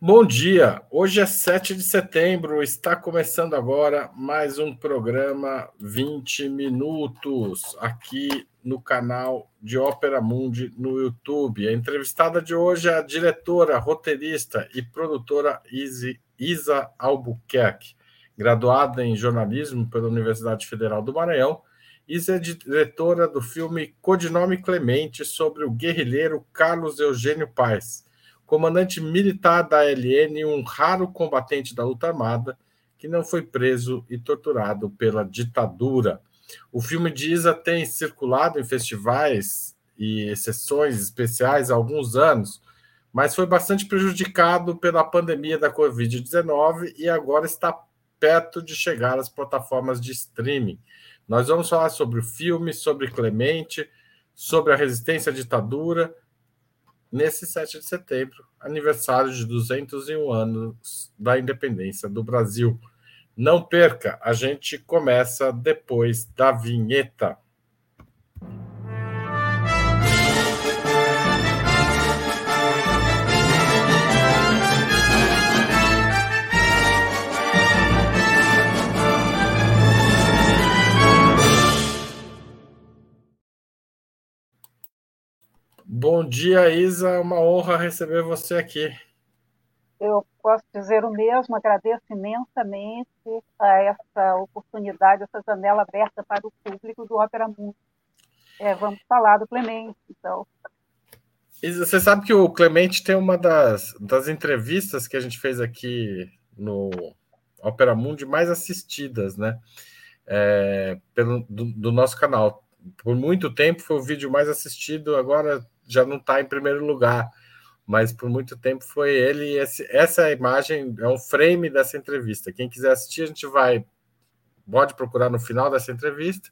Bom dia, hoje é 7 de setembro, está começando agora mais um programa 20 minutos aqui no canal de Ópera Mundi no YouTube. A entrevistada de hoje é a diretora, roteirista e produtora Isa Albuquerque, graduada em jornalismo pela Universidade Federal do Maranhão. Isa é diretora do filme Codinome Clemente sobre o guerrilheiro Carlos Eugênio Paes comandante militar da LN um raro combatente da luta armada que não foi preso e torturado pela ditadura. O filme de Isa tem circulado em festivais e sessões especiais há alguns anos, mas foi bastante prejudicado pela pandemia da Covid-19 e agora está perto de chegar às plataformas de streaming. Nós vamos falar sobre o filme, sobre Clemente, sobre a resistência à ditadura nesse 7 de setembro, aniversário de 201 anos da independência do Brasil. Não perca, a gente começa depois da vinheta. Bom dia, Isa. É uma honra receber você aqui. Eu posso dizer o mesmo, agradeço imensamente a essa oportunidade, essa janela aberta para o público do Ópera Mundo. É, vamos falar do Clemente, então. Isa, você sabe que o Clemente tem uma das, das entrevistas que a gente fez aqui no Ópera Mundi mais assistidas, né? É, pelo, do, do nosso canal. Por muito tempo foi o vídeo mais assistido, agora já não está em primeiro lugar, mas por muito tempo foi ele. Esse, essa imagem é um frame dessa entrevista. Quem quiser assistir, a gente vai pode procurar no final dessa entrevista.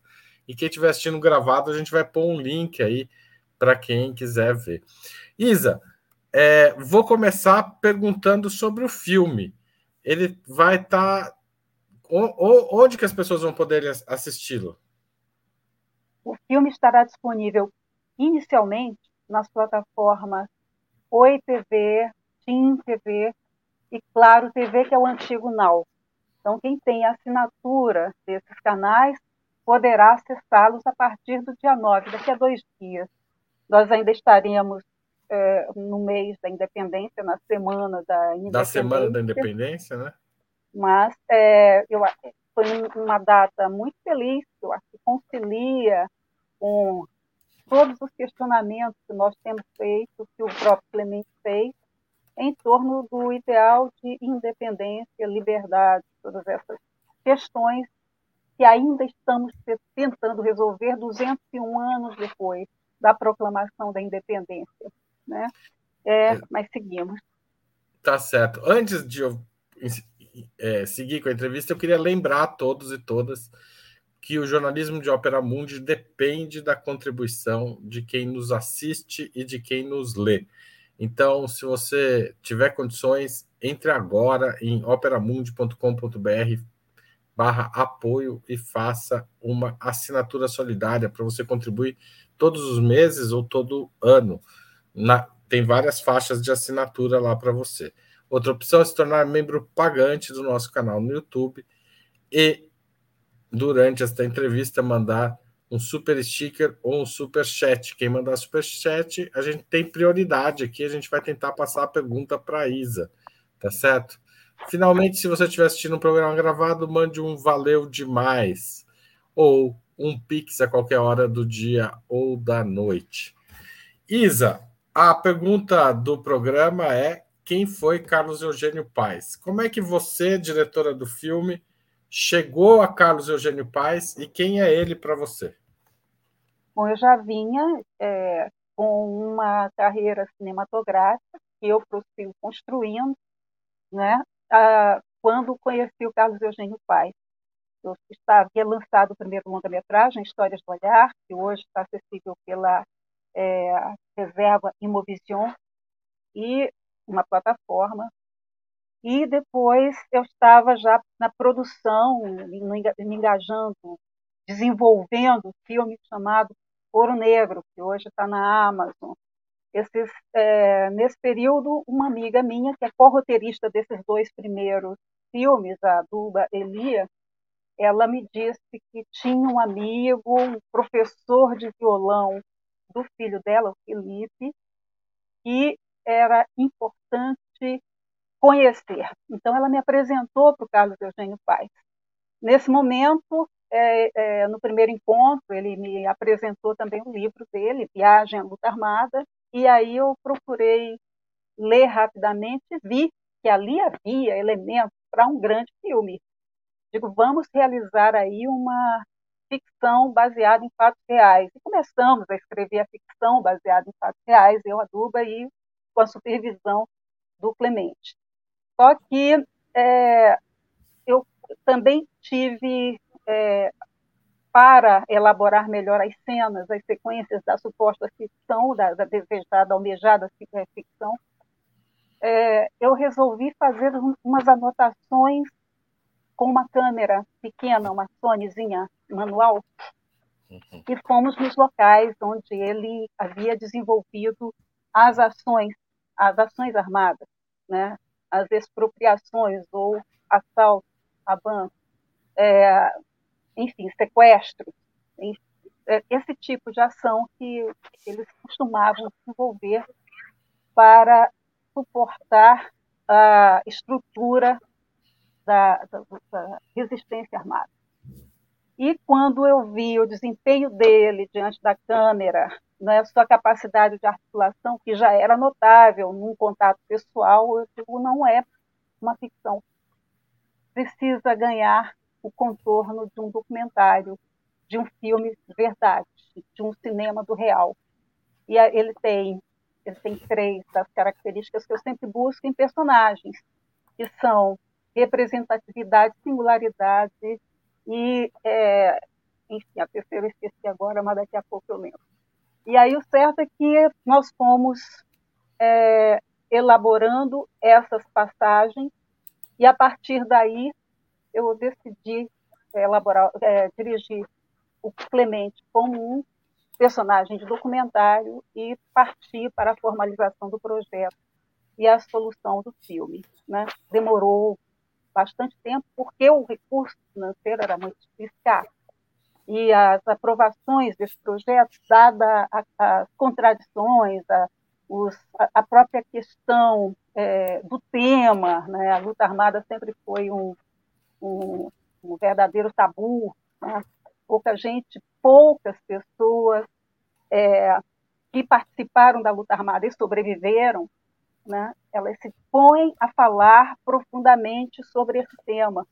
E quem estiver assistindo gravado, a gente vai pôr um link aí para quem quiser ver. Isa, é, vou começar perguntando sobre o filme. Ele vai estar. Tá... Onde que as pessoas vão poder assisti-lo? O filme estará disponível inicialmente nas plataformas Oi TV, Tim TV e Claro TV, que é o antigo Now. Então, quem tem assinatura desses canais poderá acessá-los a partir do dia 9, daqui a dois dias. Nós ainda estaremos é, no mês da independência, na semana da independência. Da semana da independência, né? Mas é, eu, foi uma data muito feliz, eu acho que concilia com todos os questionamentos que nós temos feito, que o próprio Clemente fez, em torno do ideal de independência, liberdade, todas essas questões que ainda estamos tentando resolver 201 anos depois da proclamação da independência. Né? É, é. Mas seguimos. Tá certo. Antes de eu é, seguir com a entrevista, eu queria lembrar a todos e todas que o jornalismo de Ópera Mundi depende da contribuição de quem nos assiste e de quem nos lê. Então, se você tiver condições, entre agora em operamundi.com.br barra apoio e faça uma assinatura solidária para você contribuir todos os meses ou todo ano. Na, tem várias faixas de assinatura lá para você. Outra opção é se tornar membro pagante do nosso canal no YouTube e durante esta entrevista, mandar um super sticker ou um super chat. Quem mandar super chat, a gente tem prioridade aqui, a gente vai tentar passar a pergunta para a Isa, tá certo? Finalmente, se você estiver assistindo um programa gravado, mande um valeu demais ou um pix a qualquer hora do dia ou da noite. Isa, a pergunta do programa é: quem foi Carlos Eugênio Paes? Como é que você, diretora do filme, chegou a Carlos Eugênio Paes e quem é ele para você? Bom, eu já vinha é, com uma carreira cinematográfica que eu prossigo construindo, né? Ah, quando conheci o Carlos Eugênio Paes. Eu havia lançado o primeiro longa-metragem, Histórias do Olhar, que hoje está acessível pela é, reserva Imovision, e uma plataforma e depois eu estava já na produção, me engajando, desenvolvendo um filme chamado Ouro Negro, que hoje está na Amazon. esses, é, nesse período, uma amiga minha, que é co-roteirista desses dois primeiros filmes, a Duba Elia, ela me disse que tinha um amigo, um professor de violão do filho dela, o Felipe, que era importante conhecer. Então, ela me apresentou para o Carlos Eugênio Paes. Nesse momento, é, é, no primeiro encontro, ele me apresentou também o livro dele, Viagem à Luta Armada, e aí eu procurei ler rapidamente e vi que ali havia elementos para um grande filme. Digo, vamos realizar aí uma ficção baseada em fatos reais. E começamos a escrever a ficção baseada em fatos reais, eu, a Duba, e com a supervisão do Clemente. Só que é, eu também tive, é, para elaborar melhor as cenas, as sequências da suposta ficção, da, da desejada, almejada é, ficção, é, eu resolvi fazer umas anotações com uma câmera pequena, uma Sonyzinha manual, uhum. e fomos nos locais onde ele havia desenvolvido as ações, as ações armadas, né? As expropriações ou assaltos a bancos, é, enfim, sequestros, enfim, é, esse tipo de ação que eles costumavam desenvolver para suportar a estrutura da, da, da resistência armada. E quando eu vi o desempenho dele diante da câmera, né, sua capacidade de articulação, que já era notável num contato pessoal, eu digo, não é uma ficção. Precisa ganhar o contorno de um documentário, de um filme de verdade, de um cinema do real. E ele tem, ele tem três das características que eu sempre busco em personagens, que são representatividade, singularidade e, é, enfim, a terceira eu esqueci agora, mas daqui a pouco eu lembro. E aí o certo é que nós fomos é, elaborando essas passagens e a partir daí eu decidi elaborar, é, dirigir o Clemente como um personagem de documentário e partir para a formalização do projeto e a solução do filme. Né? Demorou bastante tempo, porque o recurso financeiro era muito escasso. E as aprovações desse projeto, dada as contradições, a, os, a própria questão é, do tema, né? a luta armada sempre foi um, um, um verdadeiro tabu, né? pouca gente, poucas pessoas é, que participaram da luta armada e sobreviveram né, elas se põem a falar profundamente sobre esse tema.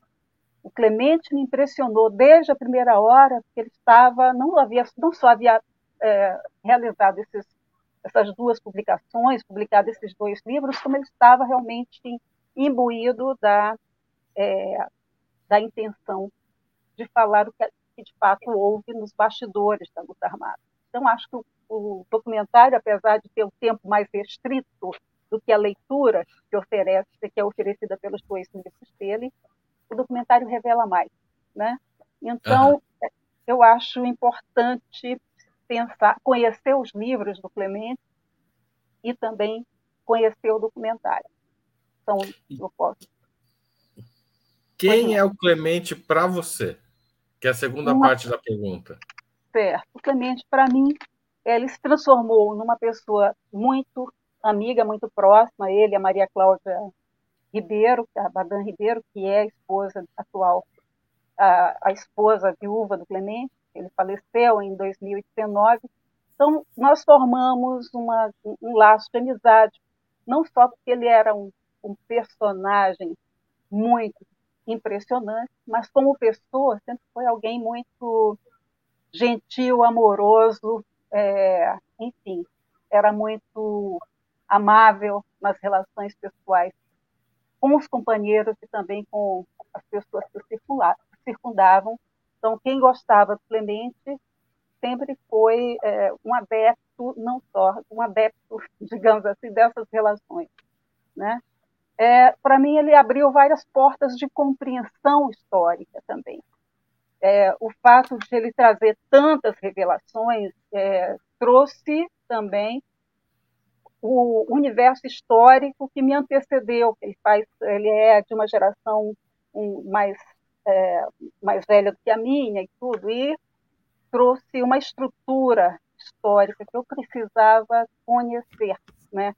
O Clemente me impressionou desde a primeira hora, porque ele estava, não, havia, não só havia é, realizado esses, essas duas publicações, publicado esses dois livros, como ele estava realmente imbuído da, é, da intenção de falar o que, que, de fato houve nos bastidores da luta armada. Então, acho que o, o documentário, apesar de ter um tempo mais restrito do que a leitura que oferece, que é oferecida pelos dois livros dele, o documentário revela mais, né? Então, uhum. eu acho importante pensar, conhecer os livros do Clemente e também conhecer o documentário. Então, eu posso. Quem é o Clemente para você? Que é a segunda Uma... parte da pergunta. Certo. O Clemente, para mim, ele se transformou numa pessoa muito amiga muito próxima, ele, a Maria Cláudia Ribeiro, a Badan Ribeiro, que é a esposa atual, a, a esposa viúva do Clemente, ele faleceu em 2019. Então, nós formamos uma, um laço de amizade, não só porque ele era um, um personagem muito impressionante, mas como pessoa sempre foi alguém muito gentil, amoroso, é, enfim, era muito amável nas relações pessoais com os companheiros e também com as pessoas que circundavam. Então, quem gostava do Clemente sempre foi é, um adepto, não só um adepto, digamos assim, dessas relações. Né? É, Para mim, ele abriu várias portas de compreensão histórica também. É, o fato de ele trazer tantas revelações é, trouxe também o universo histórico que me antecedeu. Ele faz, ele é de uma geração mais é, mais velha do que a minha e tudo, e trouxe uma estrutura histórica que eu precisava conhecer, né?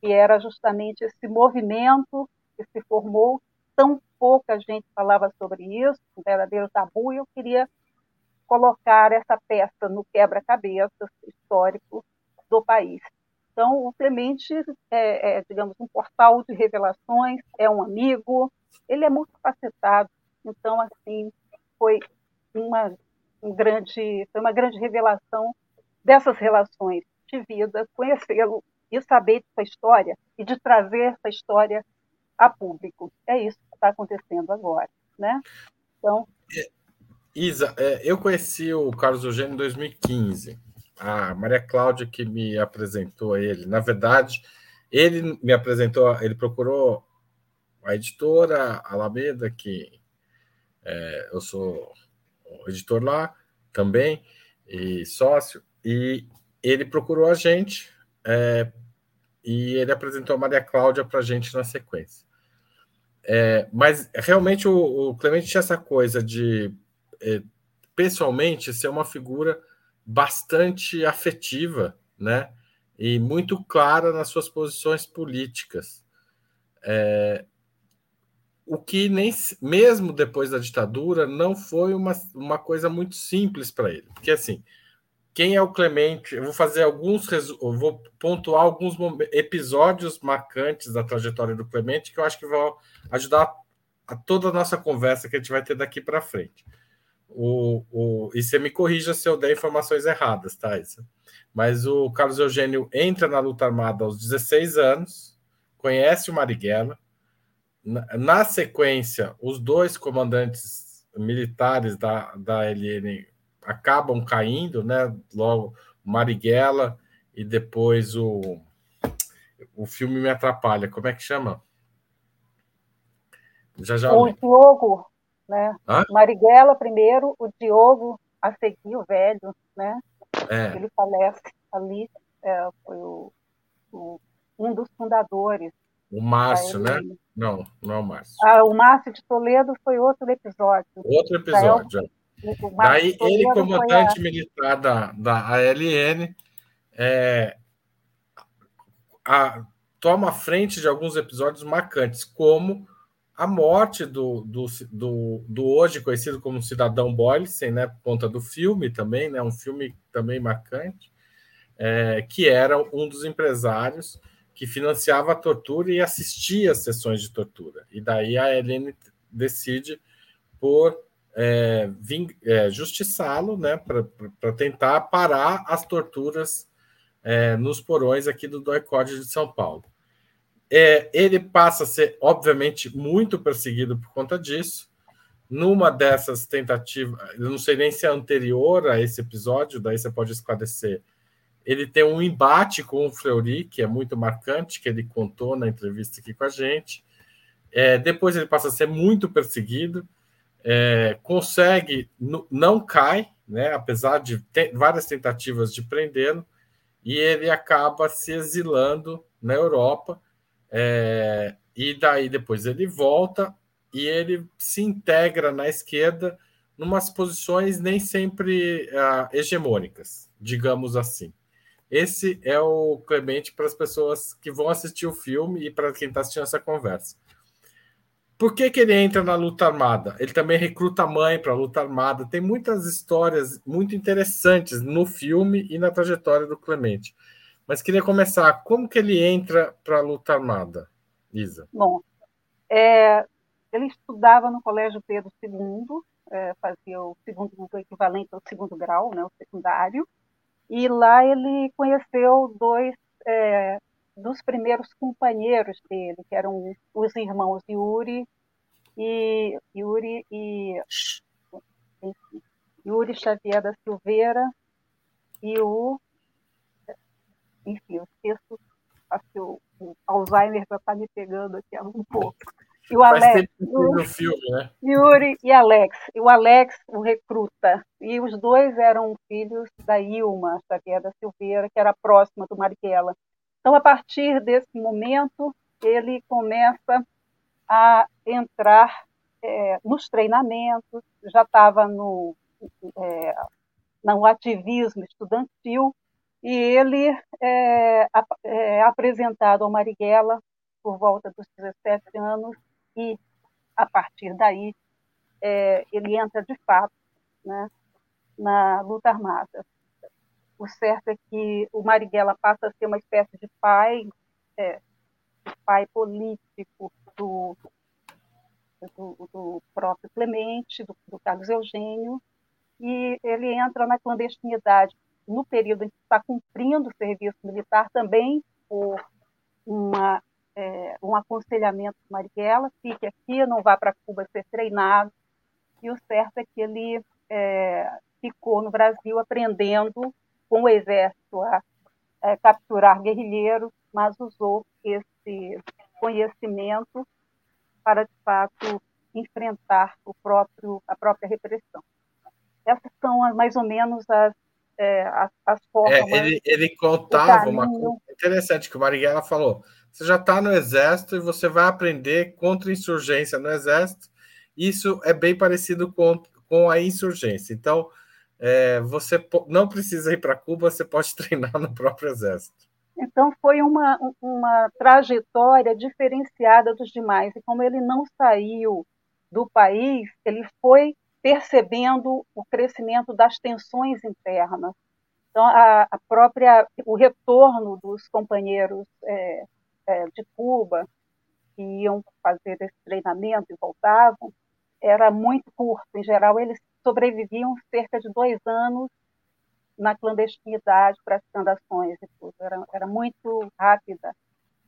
Que era justamente esse movimento que se formou. Tão pouca gente falava sobre isso, um verdadeiro tabu, e eu queria colocar essa peça no quebra-cabeças histórico do país. Então, o Clemente é, é, digamos, um portal de revelações, é um amigo, ele é muito facetado. Então, assim, foi uma, um grande, foi uma grande revelação dessas relações de vida, conhecê-lo e saber de sua história e de trazer essa história a público. É isso que está acontecendo agora, né? Então, é, Isa, é, eu conheci o Carlos Eugênio em 2015. A Maria Cláudia que me apresentou ele. Na verdade, ele me apresentou, ele procurou a editora Alameda, que é, eu sou editor lá também, e sócio, e ele procurou a gente é, e ele apresentou a Maria Cláudia para a gente na sequência. É, mas realmente o, o, Clemente tinha essa coisa de é, pessoalmente ser uma figura bastante afetiva, né? E muito clara nas suas posições políticas. É, o que nem mesmo depois da ditadura não foi uma, uma coisa muito simples para ele, porque assim, quem é o Clemente? Eu vou fazer alguns, vou pontuar alguns episódios marcantes da trajetória do Clemente que eu acho que vão ajudar a toda a nossa conversa que a gente vai ter daqui para frente. O, o, e você me corrija se eu der informações erradas, tá, Isa? Mas o Carlos Eugênio entra na luta armada aos 16 anos, conhece o Marighella, na, na sequência, os dois comandantes militares da, da LN acabam caindo, né? Logo, Marighella e depois o. O filme me atrapalha. Como é que chama? Já já. O Diogo, né? Hã? Marighella primeiro, o Diogo a seguir, o velho, né? É. Ele falece ali, é, foi o, o, um dos fundadores. O Márcio, né? Não, não é o Márcio. Ah, o Márcio de Toledo foi outro episódio. Outro episódio, é. Daí ele, comandante a... militar da, da ALN, é, a, toma frente de alguns episódios marcantes, como a morte do, do, do, do hoje conhecido como Cidadão Boysen, né, por conta do filme também, né, um filme também marcante, é, que era um dos empresários que financiava a tortura e assistia às sessões de tortura. E daí a Helene decide por é, é, justiçá-lo né, para tentar parar as torturas é, nos porões aqui do DOI-CODE de São Paulo. É, ele passa a ser, obviamente, muito perseguido por conta disso. Numa dessas tentativas, eu não sei nem se é anterior a esse episódio, daí você pode esclarecer. Ele tem um embate com o Fleury, que é muito marcante, que ele contou na entrevista aqui com a gente. É, depois ele passa a ser muito perseguido é, consegue, não cai, né, apesar de várias tentativas de prendê-lo, e ele acaba se exilando na Europa, é, e daí depois ele volta e ele se integra na esquerda numas posições nem sempre uh, hegemônicas, digamos assim. Esse é o Clemente para as pessoas que vão assistir o filme e para quem está assistindo essa conversa. Por que, que ele entra na luta armada? Ele também recruta a mãe para a luta armada. Tem muitas histórias muito interessantes no filme e na trajetória do Clemente. Mas queria começar. Como que ele entra para a luta armada, Isa? Bom, é, ele estudava no Colégio Pedro II, é, fazia o segundo o equivalente ao segundo grau, né, o secundário. E lá ele conheceu dois é, dos primeiros companheiros dele, que eram os irmãos Yuri e Yuri e Yuri Xavier da Silveira e o enfim, eu esqueço acho que o, Alzheimer já está me pegando aqui um pouco. E o Alex, no filme, né? Yuri e Alex. E o Alex o recruta. E os dois eram filhos da Ilma Xavier da Silveira, que era próxima do Marighella. Então, a partir desse momento, ele começa a entrar é, nos treinamentos, já estava no, é, no ativismo estudantil, e ele é, é apresentado ao Marighella por volta dos 17 anos, e a partir daí é, ele entra de fato né, na luta armada. O certo é que o Marighella passa a ser uma espécie de pai, é, pai político do, do, do, próprio Clemente, do, do Carlos Eugênio, e ele entra na clandestinidade no período em que está cumprindo o serviço militar também por uma, é, um aconselhamento do Marighella, fique aqui, não vá para Cuba ser treinado, e o certo é que ele é, ficou no Brasil aprendendo com o exército a é, capturar guerrilheiros, mas usou esse conhecimento para, de fato, enfrentar o próprio, a própria repressão. Essas são mais ou menos as, é, as, as formas. É, ele, ele contava uma coisa interessante que o Marighella falou. Você já está no exército e você vai aprender contra-insurgência no exército. Isso é bem parecido com, com a insurgência. Então, é, você não precisa ir para Cuba, você pode treinar no próprio exército. Então, foi uma, uma trajetória diferenciada dos demais. E como ele não saiu do país, ele foi percebendo o crescimento das tensões internas. Então, a, a própria, o retorno dos companheiros é, é, de Cuba, que iam fazer esse treinamento e voltavam, era muito curto. Em geral, eles sobreviviam cerca de dois anos na clandestinidade, praticando ações e tudo. Era, era muito rápida,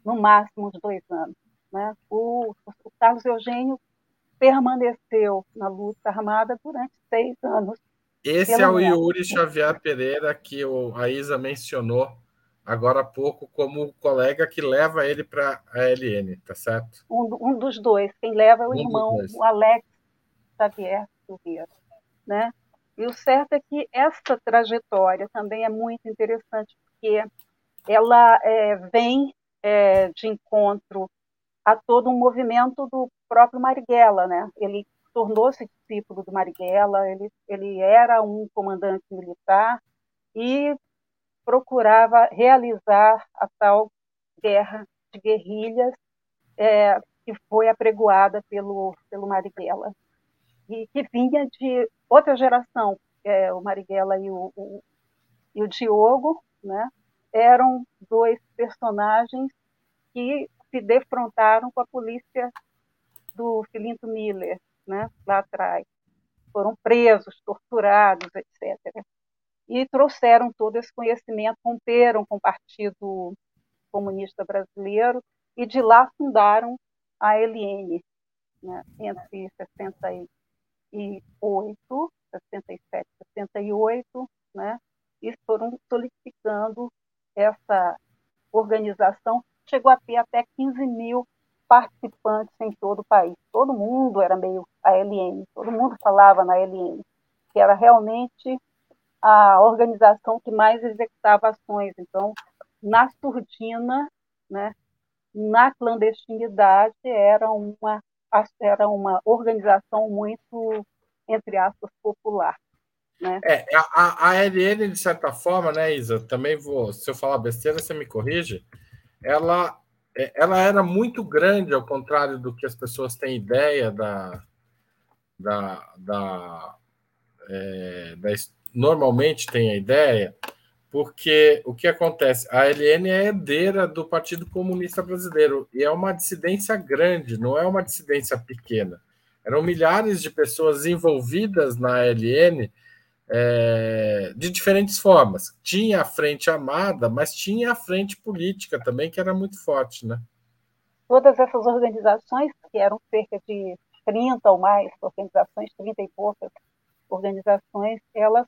no máximo de dois anos. Né? O, o Carlos Eugênio permaneceu na luta armada durante seis anos. Esse é o Yuri Xavier Pereira que o, a Isa mencionou agora há pouco como colega que leva ele para a LN, tá certo? Um, um, dos dois. Quem leva é o um irmão, o Alex Xavier Silveira né? E o certo é que essa trajetória também é muito interessante, porque ela é, vem é, de encontro a todo um movimento do próprio Marighella, né? Ele tornou-se discípulo do Marighella, ele, ele era um comandante militar e procurava realizar a tal guerra de guerrilhas é, que foi apregoada pelo, pelo Marighella e que vinha de outra geração, é, o Marighella e o, o, e o Diogo, né, eram dois personagens que se defrontaram com a polícia do Filinto Miller, né, lá atrás. Foram presos, torturados, etc. E trouxeram todo esse conhecimento, romperam com o Partido Comunista Brasileiro e de lá fundaram a LN, né, entre 60 68, 67, 68, né? E foram solidificando essa organização. Chegou a ter até 15 mil participantes em todo o país. Todo mundo era meio ALN, todo mundo falava na ALN, que era realmente a organização que mais executava ações. Então, na surdina, né, na clandestinidade, era uma era uma organização muito, entre aspas, popular. Né? É, a, a ALN, de certa forma, né, Isa, também vou, se eu falar besteira, você me corrige, ela, é, ela era muito grande, ao contrário do que as pessoas têm ideia da. da, da, é, da normalmente tem a ideia, porque o que acontece? A LN é herdeira do Partido Comunista Brasileiro e é uma dissidência grande, não é uma dissidência pequena. Eram milhares de pessoas envolvidas na LN é, de diferentes formas. Tinha a frente armada, mas tinha a frente política também, que era muito forte, né? Todas essas organizações, que eram cerca de 30 ou mais organizações, 30 e poucas organizações, elas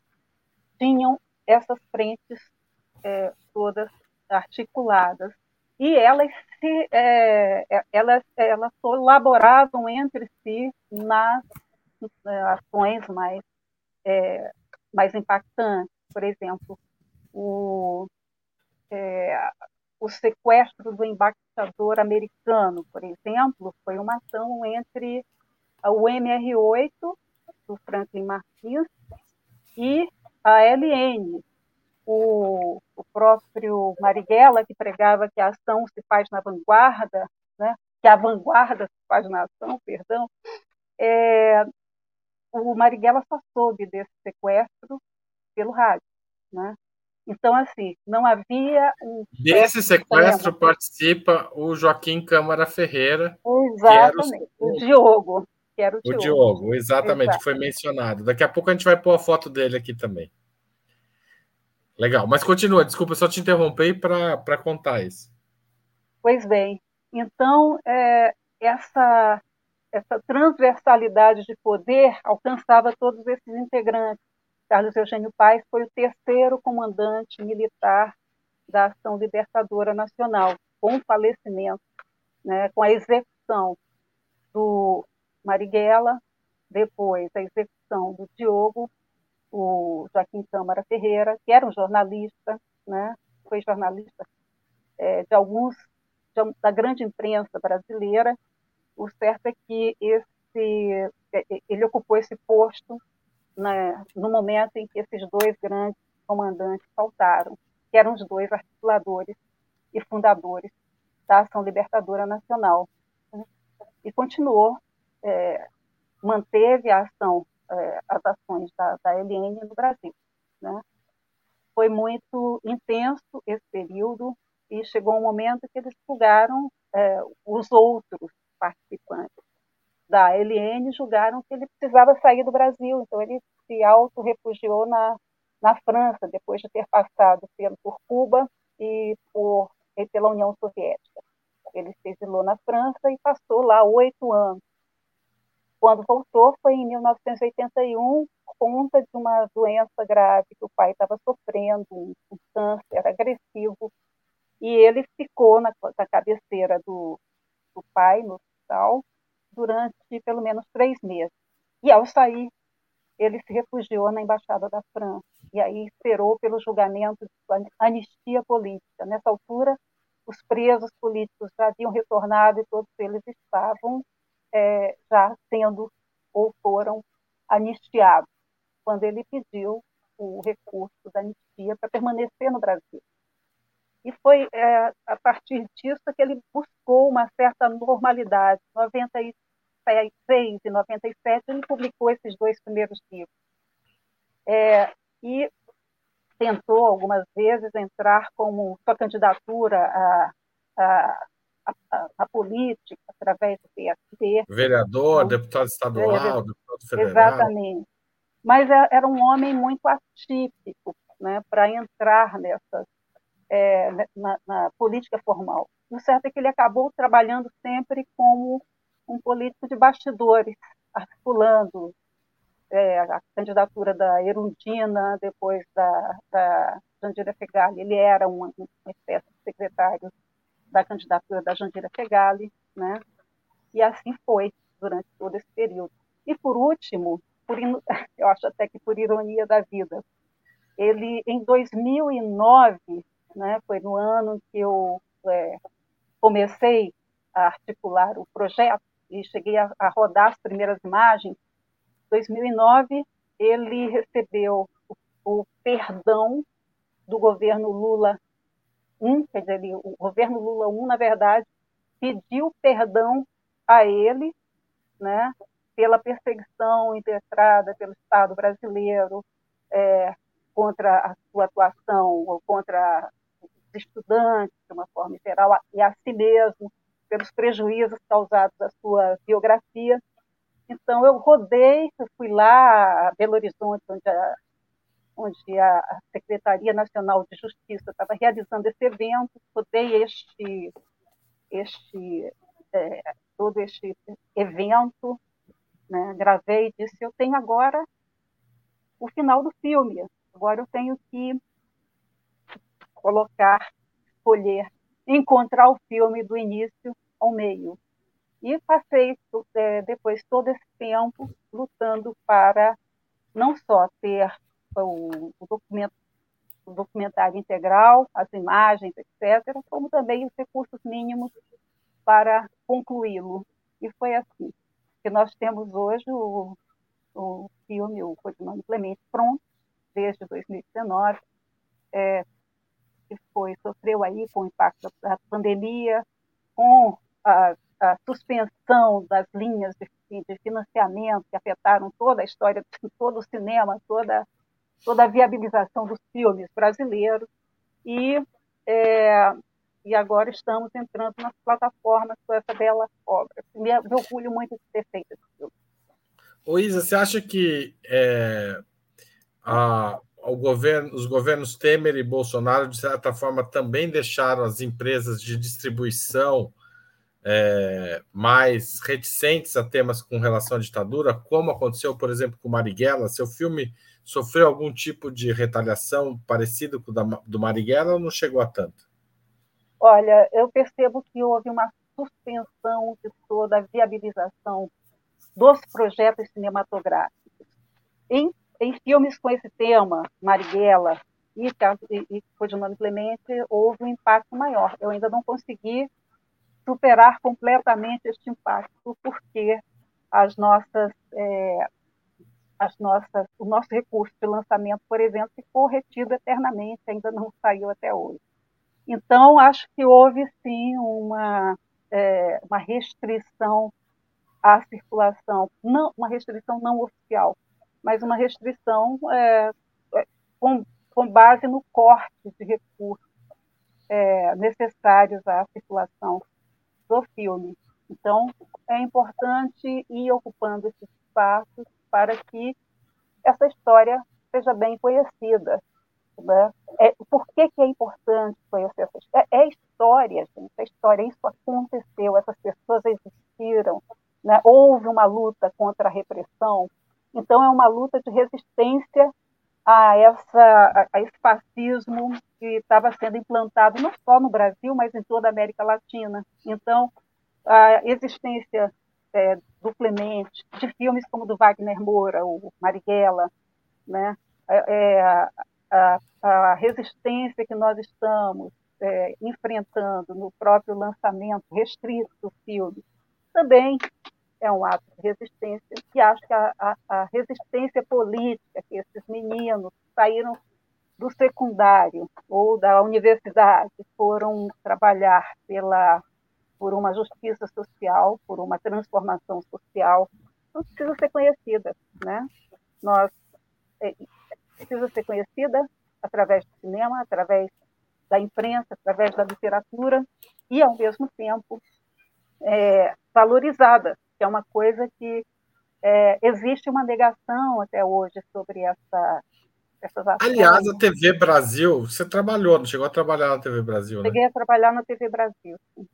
tinham essas frentes é, todas articuladas. E elas, se, é, é, elas, elas colaboravam entre si nas é, ações mais, é, mais impactantes. Por exemplo, o, é, o sequestro do embaixador americano, por exemplo, foi uma ação entre o MR8 do Franklin Martins e a LN, o, o próprio Marighella, que pregava que a ação se faz na vanguarda, né, que a vanguarda se faz na ação, perdão, é, o Marighella só soube desse sequestro pelo rádio. Né? Então, assim, não havia um. Desse sequestro participa o Joaquim Câmara Ferreira. Exatamente, o, o Diogo. Que era o, o Diogo. exatamente, Exato. foi mencionado. Daqui a pouco a gente vai pôr a foto dele aqui também. Legal, mas continua, desculpa, só te interromper para contar isso. Pois bem, então é, essa, essa transversalidade de poder alcançava todos esses integrantes. Carlos Eugênio Paes foi o terceiro comandante militar da Ação Libertadora Nacional, com o falecimento, né, com a execução do Marighella, depois a execução do Diogo, o Joaquim Câmara Ferreira, que era um jornalista, né, foi jornalista é, de alguns de, da grande imprensa brasileira. O certo é que esse, é, ele ocupou esse posto né, no momento em que esses dois grandes comandantes faltaram, que eram os dois articuladores e fundadores da Ação Libertadora Nacional. E continuou, é, manteve a ação, é, as ações da, da LN no Brasil. Né? Foi muito intenso esse período e chegou um momento que eles julgaram é, os outros participantes da LN julgaram que ele precisava sair do Brasil, então ele se auto-refugiou na, na França, depois de ter passado pelo, por Cuba e, por, e pela União Soviética. Ele se exilou na França e passou lá oito anos. Quando voltou, foi em 1981, por conta de uma doença grave que o pai estava sofrendo, um, um câncer agressivo, e ele ficou na, na cabeceira do, do pai, no hospital, durante pelo menos três meses. E ao sair, ele se refugiou na embaixada da França e aí esperou pelo julgamento de anistia política. Nessa altura, os presos políticos já haviam retornado e todos eles estavam é, já sendo ou foram anistiados, quando ele pediu o recurso da anistia para permanecer no Brasil. E foi é, a partir disso que ele buscou uma certa normalidade. Em 96 e 97, ele publicou esses dois primeiros livros. É, e tentou algumas vezes entrar como sua candidatura à, à, à, à política através do PSD. Vereador, então, deputado estadual, é, deputado federal. Exatamente. Mas é, era um homem muito atípico né, para entrar nessas é, na, na, política formal. O certo é que ele acabou trabalhando sempre como um político de bastidores, articulando é, a candidatura da Erundina, depois da, da Jandira Fegali. Ele era uma, uma espécie de secretário da candidatura da Jandira Fegali, né? e assim foi durante todo esse período. E, por último, por, eu acho até que por ironia da vida, ele, em 2009, né? Foi no ano que eu é, comecei a articular o projeto e cheguei a, a rodar as primeiras imagens. Em 2009, ele recebeu o, o perdão do governo Lula I, quer dizer, o governo Lula I, na verdade, pediu perdão a ele, né, pela perseguição impetrada pelo Estado brasileiro é, contra a sua atuação ou contra estudantes, de uma forma geral, e a si mesmo, pelos prejuízos causados à sua biografia. Então, eu rodei, eu fui lá a Belo Horizonte, onde a, onde a Secretaria Nacional de Justiça estava realizando esse evento, rodei este, este, é, todo este evento, né, gravei e disse, eu tenho agora o final do filme, agora eu tenho que colocar, escolher, encontrar o filme do início ao meio. E passei é, depois todo esse tempo lutando para não só ter o, o documento o documentário integral, as imagens, etc., como também os recursos mínimos para concluí-lo. E foi assim que nós temos hoje o, o filme, o Codinome Clemente, pronto, desde 2019, é, que foi, sofreu aí com o impacto da pandemia, com a, a suspensão das linhas de, de, financiamento que afetaram toda a história, todo o cinema, toda, toda a viabilização dos filmes brasileiros. E, é, e agora estamos entrando nas plataformas com essa bela obra. Me, me orgulho muito de ter feito esse filme. Ô Isa, você acha que é, a, governo, os governos Temer e Bolsonaro, de certa forma, também deixaram as empresas de distribuição é, mais reticentes a temas com relação à ditadura, como aconteceu, por exemplo, com Marighella? Seu filme sofreu algum tipo de retaliação parecido com o da, do Marighella ou não chegou a tanto? Olha, eu percebo que houve uma suspensão de toda a viabilização dos projetos cinematográficos. Em, em filmes com esse tema, Marighella e, e, e Codinome Clemente, houve um impacto maior. Eu ainda não consegui superar completamente este impacto, porque as nossas, é, as nossas, o nosso recurso de lançamento, por exemplo, ficou retido eternamente, ainda não saiu até hoje. Então, acho que houve sim uma, é, uma restrição à circulação, não, uma restrição não oficial, mas uma restrição é, é com, com base no corte de recursos é, necessários à circulação do filme. Então, é importante ir ocupando esses espaços para que essa história seja bem conhecida. Né? É, por que, que é importante conhecer essa história? É, é história, gente, é história. Isso aconteceu, essas pessoas existiram. Né? Houve uma luta contra a repressão. Então, é uma luta de resistência a, essa, a esse fascismo que estava sendo implantado não só no Brasil, mas em toda a América Latina. Então, a existência é, do Clemente, de filmes como do Wagner Moura, o Marighella, né? É, é, a, a, a, resistência que nós estamos é, enfrentando no próprio lançamento restrito do filme, também é um ato de resistência, e acho que a, a, a resistência política que esses meninos saíram do secundário ou da universidade foram trabalhar pela por uma justiça social, por uma transformação social, não precisa ser conhecida, né? Nós é, precisa ser conhecida através do cinema, através da imprensa, através da literatura e ao mesmo tempo é, valorizada que é uma coisa que é, existe uma negação até hoje sobre essa, essas ações. Aliás, a TV Brasil, você trabalhou, não chegou a trabalhar na TV Brasil, né? Cheguei a trabalhar na TV Brasil, sim.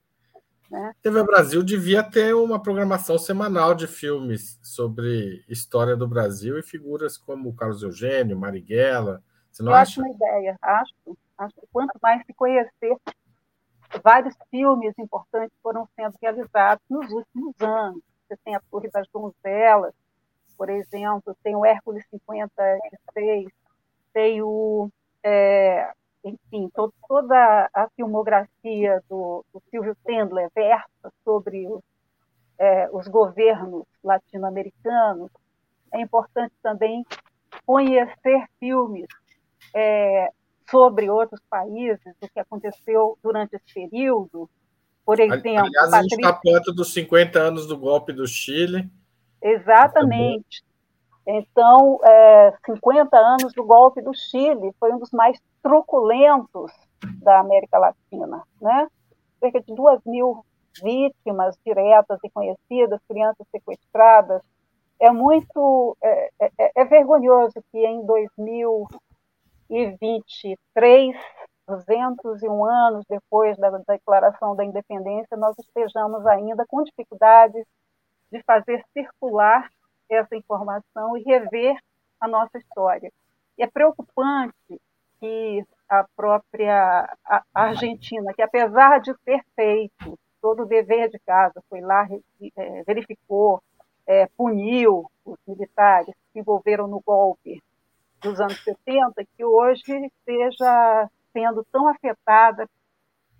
Né? TV Brasil devia ter uma programação semanal de filmes sobre história do Brasil e figuras como Carlos Eugênio, Marighella. Você não Eu acha? acho uma ideia, acho. acho quanto mais se conhecer, vários filmes importantes foram sendo realizados nos últimos anos você tem a Torre das Donzelas, por exemplo, tem o Hércules 56, tem o. É, enfim, to, toda a filmografia do, do Silvio Tendler versa sobre os, é, os governos latino-americanos. É importante também conhecer filmes é, sobre outros países, o que aconteceu durante esse período, por exemplo. Aliás, a gente está perto dos 50 anos do golpe do Chile. Exatamente. Então, é, 50 anos do golpe do Chile foi um dos mais truculentos da América Latina. Né? Cerca de 2 mil vítimas diretas e conhecidas, crianças sequestradas. É muito. É, é, é vergonhoso que em 2023 201 anos depois da declaração da independência, nós estejamos ainda com dificuldades de fazer circular essa informação e rever a nossa história. E é preocupante que a própria Argentina, que apesar de ter feito todo o dever de casa, foi lá, é, verificou, é, puniu os militares que se envolveram no golpe dos anos 70 que hoje esteja sendo tão afetada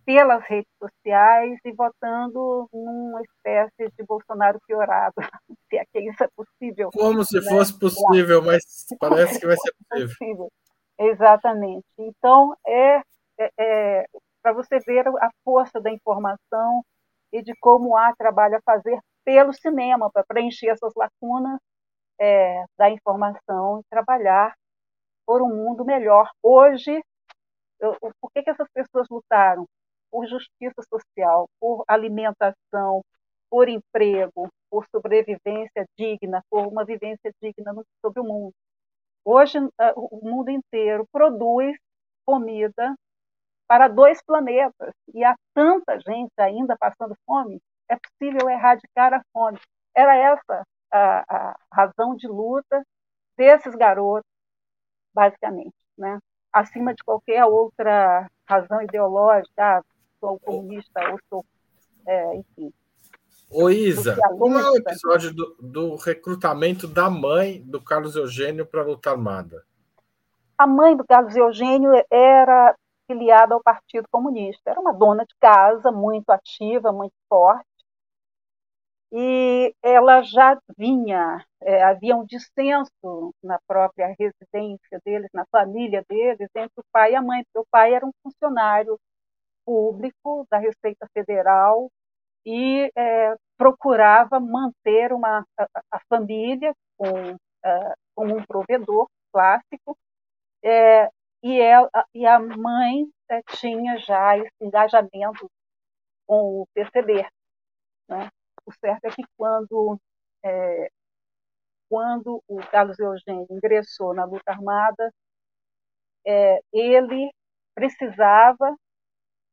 pelas redes sociais e votando numa espécie de Bolsonaro piorado, se é que isso é possível. Como se né? fosse possível, mas parece que vai ser possível. possível. Exatamente. Então, é, é, é para você ver a força da informação e de como há trabalho a fazer pelo cinema, para preencher essas lacunas é, da informação e trabalhar por um mundo melhor. Hoje, eu, por que, que essas pessoas lutaram? Por justiça social, por alimentação, por emprego, por sobrevivência digna, por uma vivência digna sobre o mundo. Hoje, o mundo inteiro produz comida para dois planetas e há tanta gente ainda passando fome, é possível erradicar a fome. Era essa a, a razão de luta desses garotos, basicamente, né? Acima de qualquer outra razão ideológica, ah, sou comunista ou sou, é, enfim. Ô Isa, como é o episódio do, do, recrutamento da mãe do Carlos Eugênio para a luta armada? A mãe do Carlos Eugênio era filiada ao Partido Comunista. Era uma dona de casa, muito ativa, muito forte. E ela já vinha, é, havia um dissenso na própria residência deles, na família deles, entre o pai e a mãe, porque o pai era um funcionário público da Receita Federal e é, procurava manter uma, a, a família com, uh, com um provedor clássico, é, e, ela, e a mãe é, tinha já esse engajamento com o PCB. Né? O certo é que quando, é, quando o Carlos Eugênio ingressou na luta armada, é, ele precisava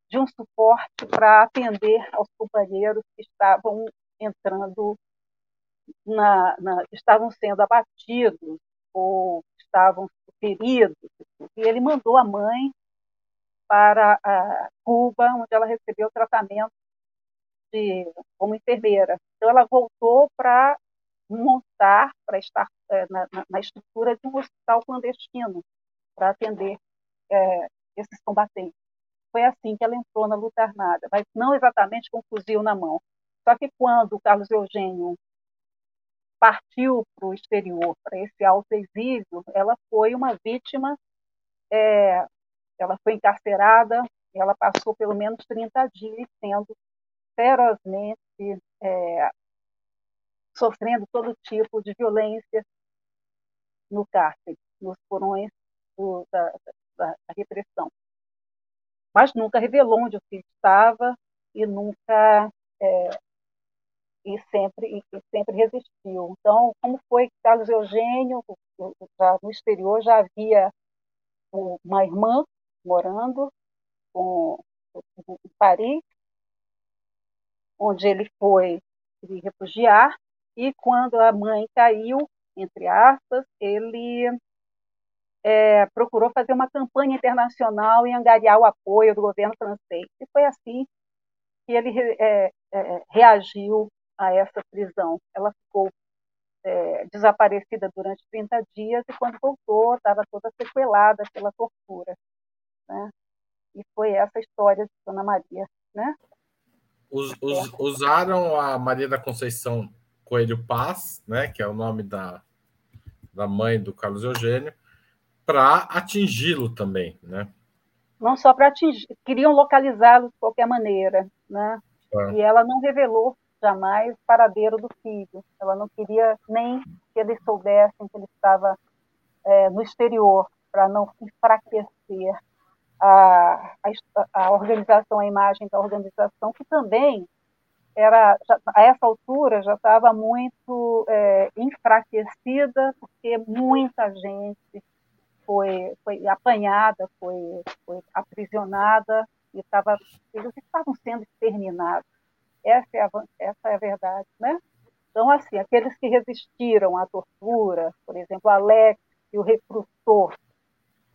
de um suporte para atender aos companheiros que estavam entrando na, na estavam sendo abatidos ou estavam feridos. E ele mandou a mãe para a Cuba, onde ela recebeu tratamento de, como enfermeira. Então, ela voltou para montar, para estar é, na, na, estrutura de um hospital clandestino, para atender é, esses combatentes. Foi assim que ela entrou na luta armada, mas não exatamente com um fuzil na mão. Só que quando Carlos Eugênio partiu para o exterior, para esse alto exílio, ela foi uma vítima, é, ela foi encarcerada, ela passou pelo menos 30 dias sendo ferozmente, é, sofrendo todo tipo de violência no cárcere, nos porões do, da, da, da repressão. Mas nunca revelou onde o filho estava e nunca é, e sempre, e sempre resistiu. Então, como foi que Carlos Eugênio, já no exterior, já havia uma irmã morando com, em Paris, onde ele foi se refugiar, e quando a mãe caiu, entre aspas, ele é, procurou fazer uma campanha internacional e angariar o apoio do governo francês. E foi assim que ele é, é, reagiu a essa prisão. Ela ficou é, desaparecida durante 30 dias e quando voltou estava toda sequelada pela tortura. Né? E foi essa a história de Dona Maria. Né? Us, us, usaram a Maria da Conceição Coelho Paz, né, que é o nome da, da mãe do Carlos Eugênio, para atingi-lo também, né? Não só para atingir, queriam localizá-lo de qualquer maneira, né? É. E ela não revelou jamais o paradeiro do filho. Ela não queria nem que eles soubessem que ele estava é, no exterior, para não enfraquecer a, a, organização, a imagem da organização, que também era, já, a essa altura, já estava muito é, enfraquecida, porque muita gente foi, foi apanhada, foi, foi aprisionada, e estava, eles estavam sendo exterminados. Essa é a, essa é a verdade, né? Então, assim, aqueles que resistiram à tortura, por exemplo, Alex, que o recrutou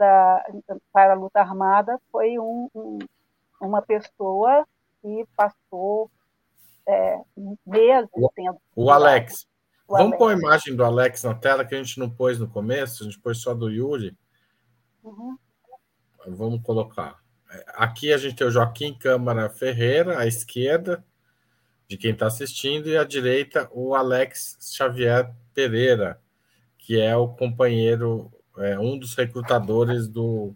da, para a luta armada, foi um, um, uma pessoa que passou é, meses sendo. O Alex. Vamos pôr a imagem do Alex na tela que a gente não pôs no começo, a gente pôs só do Yuri. Uhum. Vamos colocar. Aqui a gente tem o Joaquim Câmara Ferreira, à esquerda, de quem está assistindo, e à direita o Alex Xavier Pereira, que é o companheiro, é, um dos recrutadores do,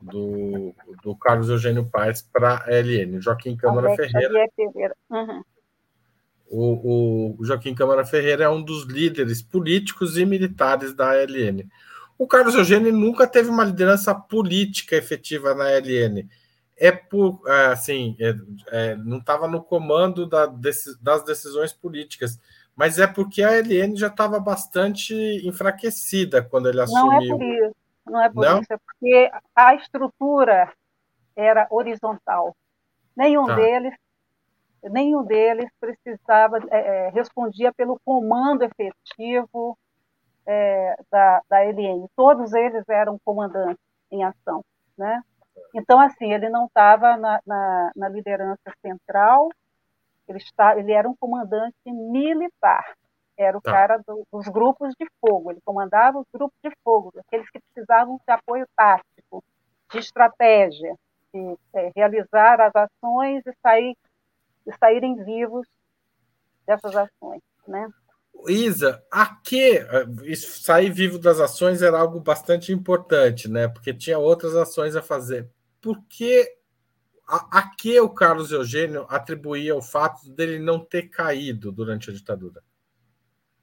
do, do Carlos Eugênio Paes para a LN. Joaquim Câmara Ferreira. Xavier Pereira. Uhum. O, o, Joaquim Câmara Ferreira é um dos líderes políticos e militares da ALN. O Carlos Eugênio nunca teve uma liderança política efetiva na ALN. É por é, assim, é, é, não estava no comando da, das decisões políticas, mas é porque a ALN já estava bastante enfraquecida quando ele assumiu. Não é por isso, não é por não? isso, é porque a estrutura era horizontal. Nenhum tá. deles nenhum deles precisava é, é, respondia pelo comando efetivo é, da, da LN. Todos eles eram comandantes em ação, né? Então, assim, ele não estava na, na, na, liderança central, ele, está, ele era um comandante militar, era o tá. cara do, dos grupos de fogo, ele comandava os grupos de fogo, aqueles que precisavam de apoio tático, de estratégia, de é, realizar as ações e sair e saírem vivos dessas ações, né? Isa, aqui eh, sair vivo das ações era algo bastante importante, né? Porque tinha outras ações a fazer. Por que a, a que o Carlos Eugênio atribuía o fato dele não ter caído durante a ditadura?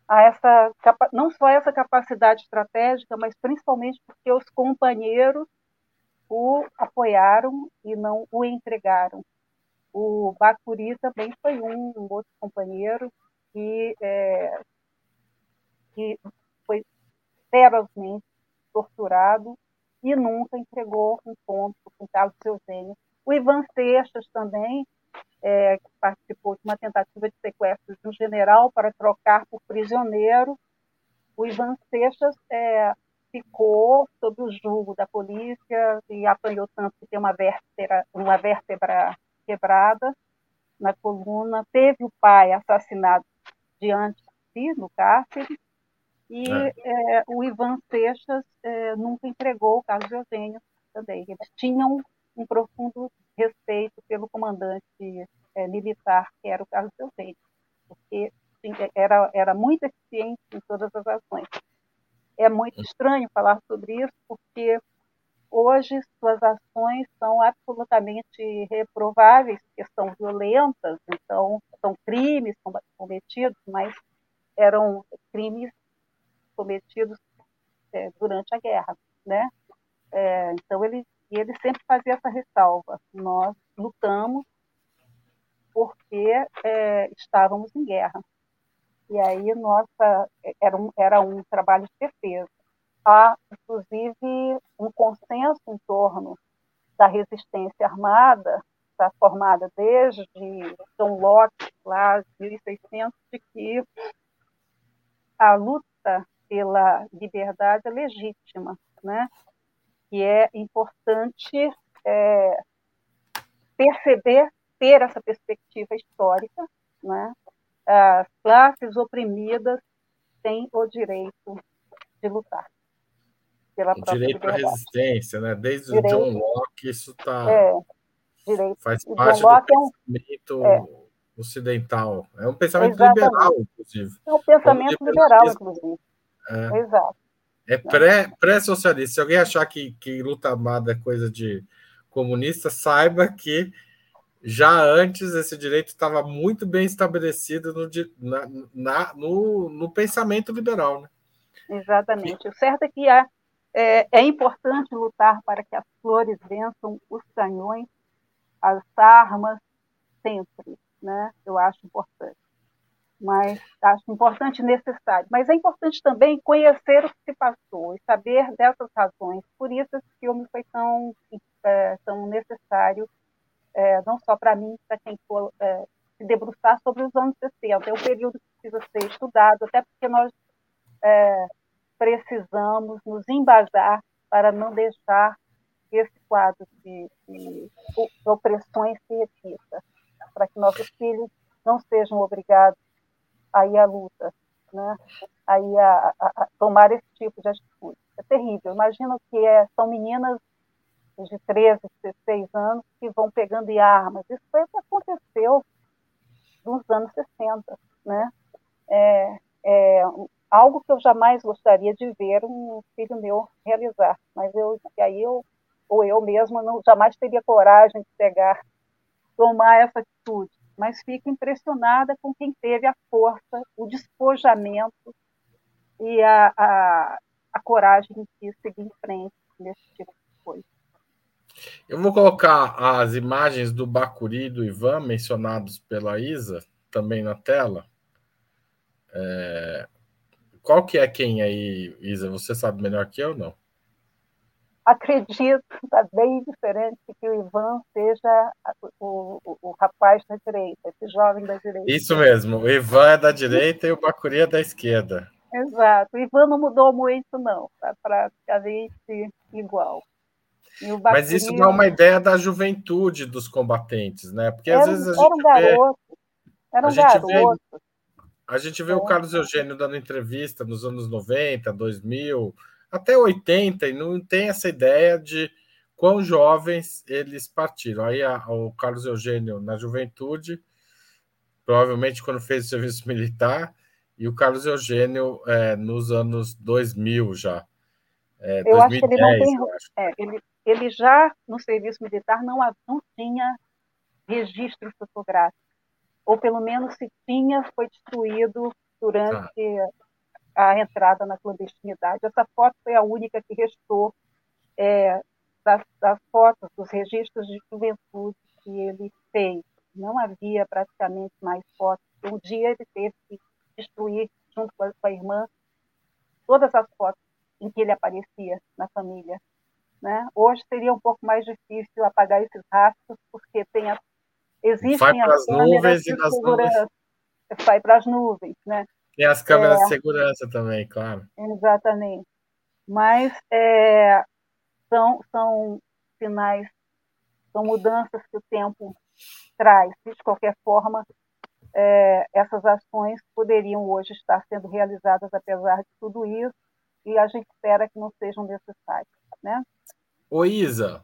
A essa não só essa capacidade estratégica, mas principalmente porque os companheiros o apoiaram e não o entregaram. O Bacuri também foi um, um outro companheiro que, é, que foi ferozmente torturado e nunca entregou um ponto com Carlos Eugênio. O Ivan Seixas também, é, que participou de uma tentativa de sequestro de um general para trocar por prisioneiro. O Ivan Seixas é, ficou sob o julgo da polícia e apanhou tanto que tem uma vértebra, uma vértebra quebrada na coluna, teve o pai assassinado diante de si, no cárcere, e é. É, o Ivan Seixas é, nunca entregou o Carlos Eugênio também. Eles tinham um profundo respeito pelo comandante é, militar, que era o Carlos Eugênio, porque era, era muito eficiente em todas as ações. É muito estranho falar sobre isso, porque Hoje, suas ações são absolutamente reprováveis, porque são violentas, então, são crimes cometidos, mas eram crimes cometidos é, durante a guerra, né? É, então, ele, ele sempre fazia essa ressalva. Nós lutamos porque é, estávamos em guerra. E aí, nossa, era um, era um trabalho de defesa há, inclusive, um consenso em torno da resistência armada, está formada desde John Locke, lá de 1600, de que a luta pela liberdade é legítima, né? E é importante é, perceber, ter essa perspectiva histórica, né? As classes oprimidas têm o direito de lutar pela o direito à resistência, né? Desde direito, o John Locke isso tá é, direito. faz parte do pensamento é um, ocidental. É um pensamento Exatamente. liberal, inclusive. É um pensamento liberal, inclusive. É, Exato. É pré, pré-socialista. Se alguém achar que, que luta armada é coisa de comunista, saiba que já antes esse direito estava muito bem estabelecido no, na, na, no, no pensamento liberal. Né? Exatamente. O certo é que há é, é importante lutar para que as flores vençam os canhões, as armas, sempre, né? Eu acho importante. Mas acho importante e necessário. Mas é importante também conhecer o que se passou e saber dessas razões. Por isso esse filme foi tão, é, tão necessário, é, não só para mim, para quem for é, se debruçar sobre os anos 60. É um período que precisa ser estudado, até porque nós é, precisamos nos embasar para não deixar esse quadro de, de, opressões se repita, para que nossos filhos não sejam obrigados a ir à luta né, aí a, a, a tomar esse tipo de atitude. É terrível. Imagina que é, são meninas de 13, 16 anos que vão pegando armas. Isso foi o que aconteceu nos anos 60, né? É, é, algo que eu jamais gostaria de ver um filho meu realizar, mas eu aí eu ou eu mesma não jamais teria coragem de pegar, tomar essa atitude. Mas fico impressionada com quem teve a força, o despojamento e a, a, a coragem de seguir em frente nesse tipo de coisa. Eu vou colocar as imagens do Bacuri e do Ivan mencionados pela Isa também na tela. É... Qual que é quem aí, Isa? Você sabe melhor que eu, não? Acredito, está bem diferente que o Ivan seja o, o, o, rapaz da direita, esse jovem da direita. Isso mesmo, o Ivan é da direita e o Bacuri é da esquerda. Exato, o Ivan não mudou muito, não, tá praticamente igual. Bacuri... Mas isso dá uma ideia da juventude dos combatentes, né? Porque era, às vezes a gente. Era um garoto, vê, era um garoto. Vê, a gente vê é. o Carlos Eugênio dando entrevista nos anos 90, 2000 até 80 e não tem essa ideia de quão jovens eles partiram. Aí a, o Carlos Eugênio na juventude, provavelmente quando fez o serviço militar, e o Carlos Eugênio é, nos anos 2000 já. É, eu 2010, acho que ele não tem. É, ele, ele já no serviço militar não, não tinha registro fotográfico. Ou pelo menos se tinha, foi destruído durante tá a entrada na clandestinidade. Essa foto foi a única que restou é, das, das, fotos, dos registros de juventude que ele fez. Não havia praticamente mais fotos. Um dia ele teve que destruir, junto com a, com a irmã, todas as fotos em que ele aparecia na família. Né? Hoje seria um pouco mais difícil apagar esses rastros, porque tem a, existem as câmeras de segurança. Vai para as nuvens, né? Tem as câmeras é, de segurança também, claro. Exatamente. Mas é, são, são sinais, são mudanças que o tempo traz. De qualquer forma, é, essas ações poderiam hoje estar sendo realizadas apesar de tudo isso, e a gente espera que não sejam necessárias. Né? Ô Isa,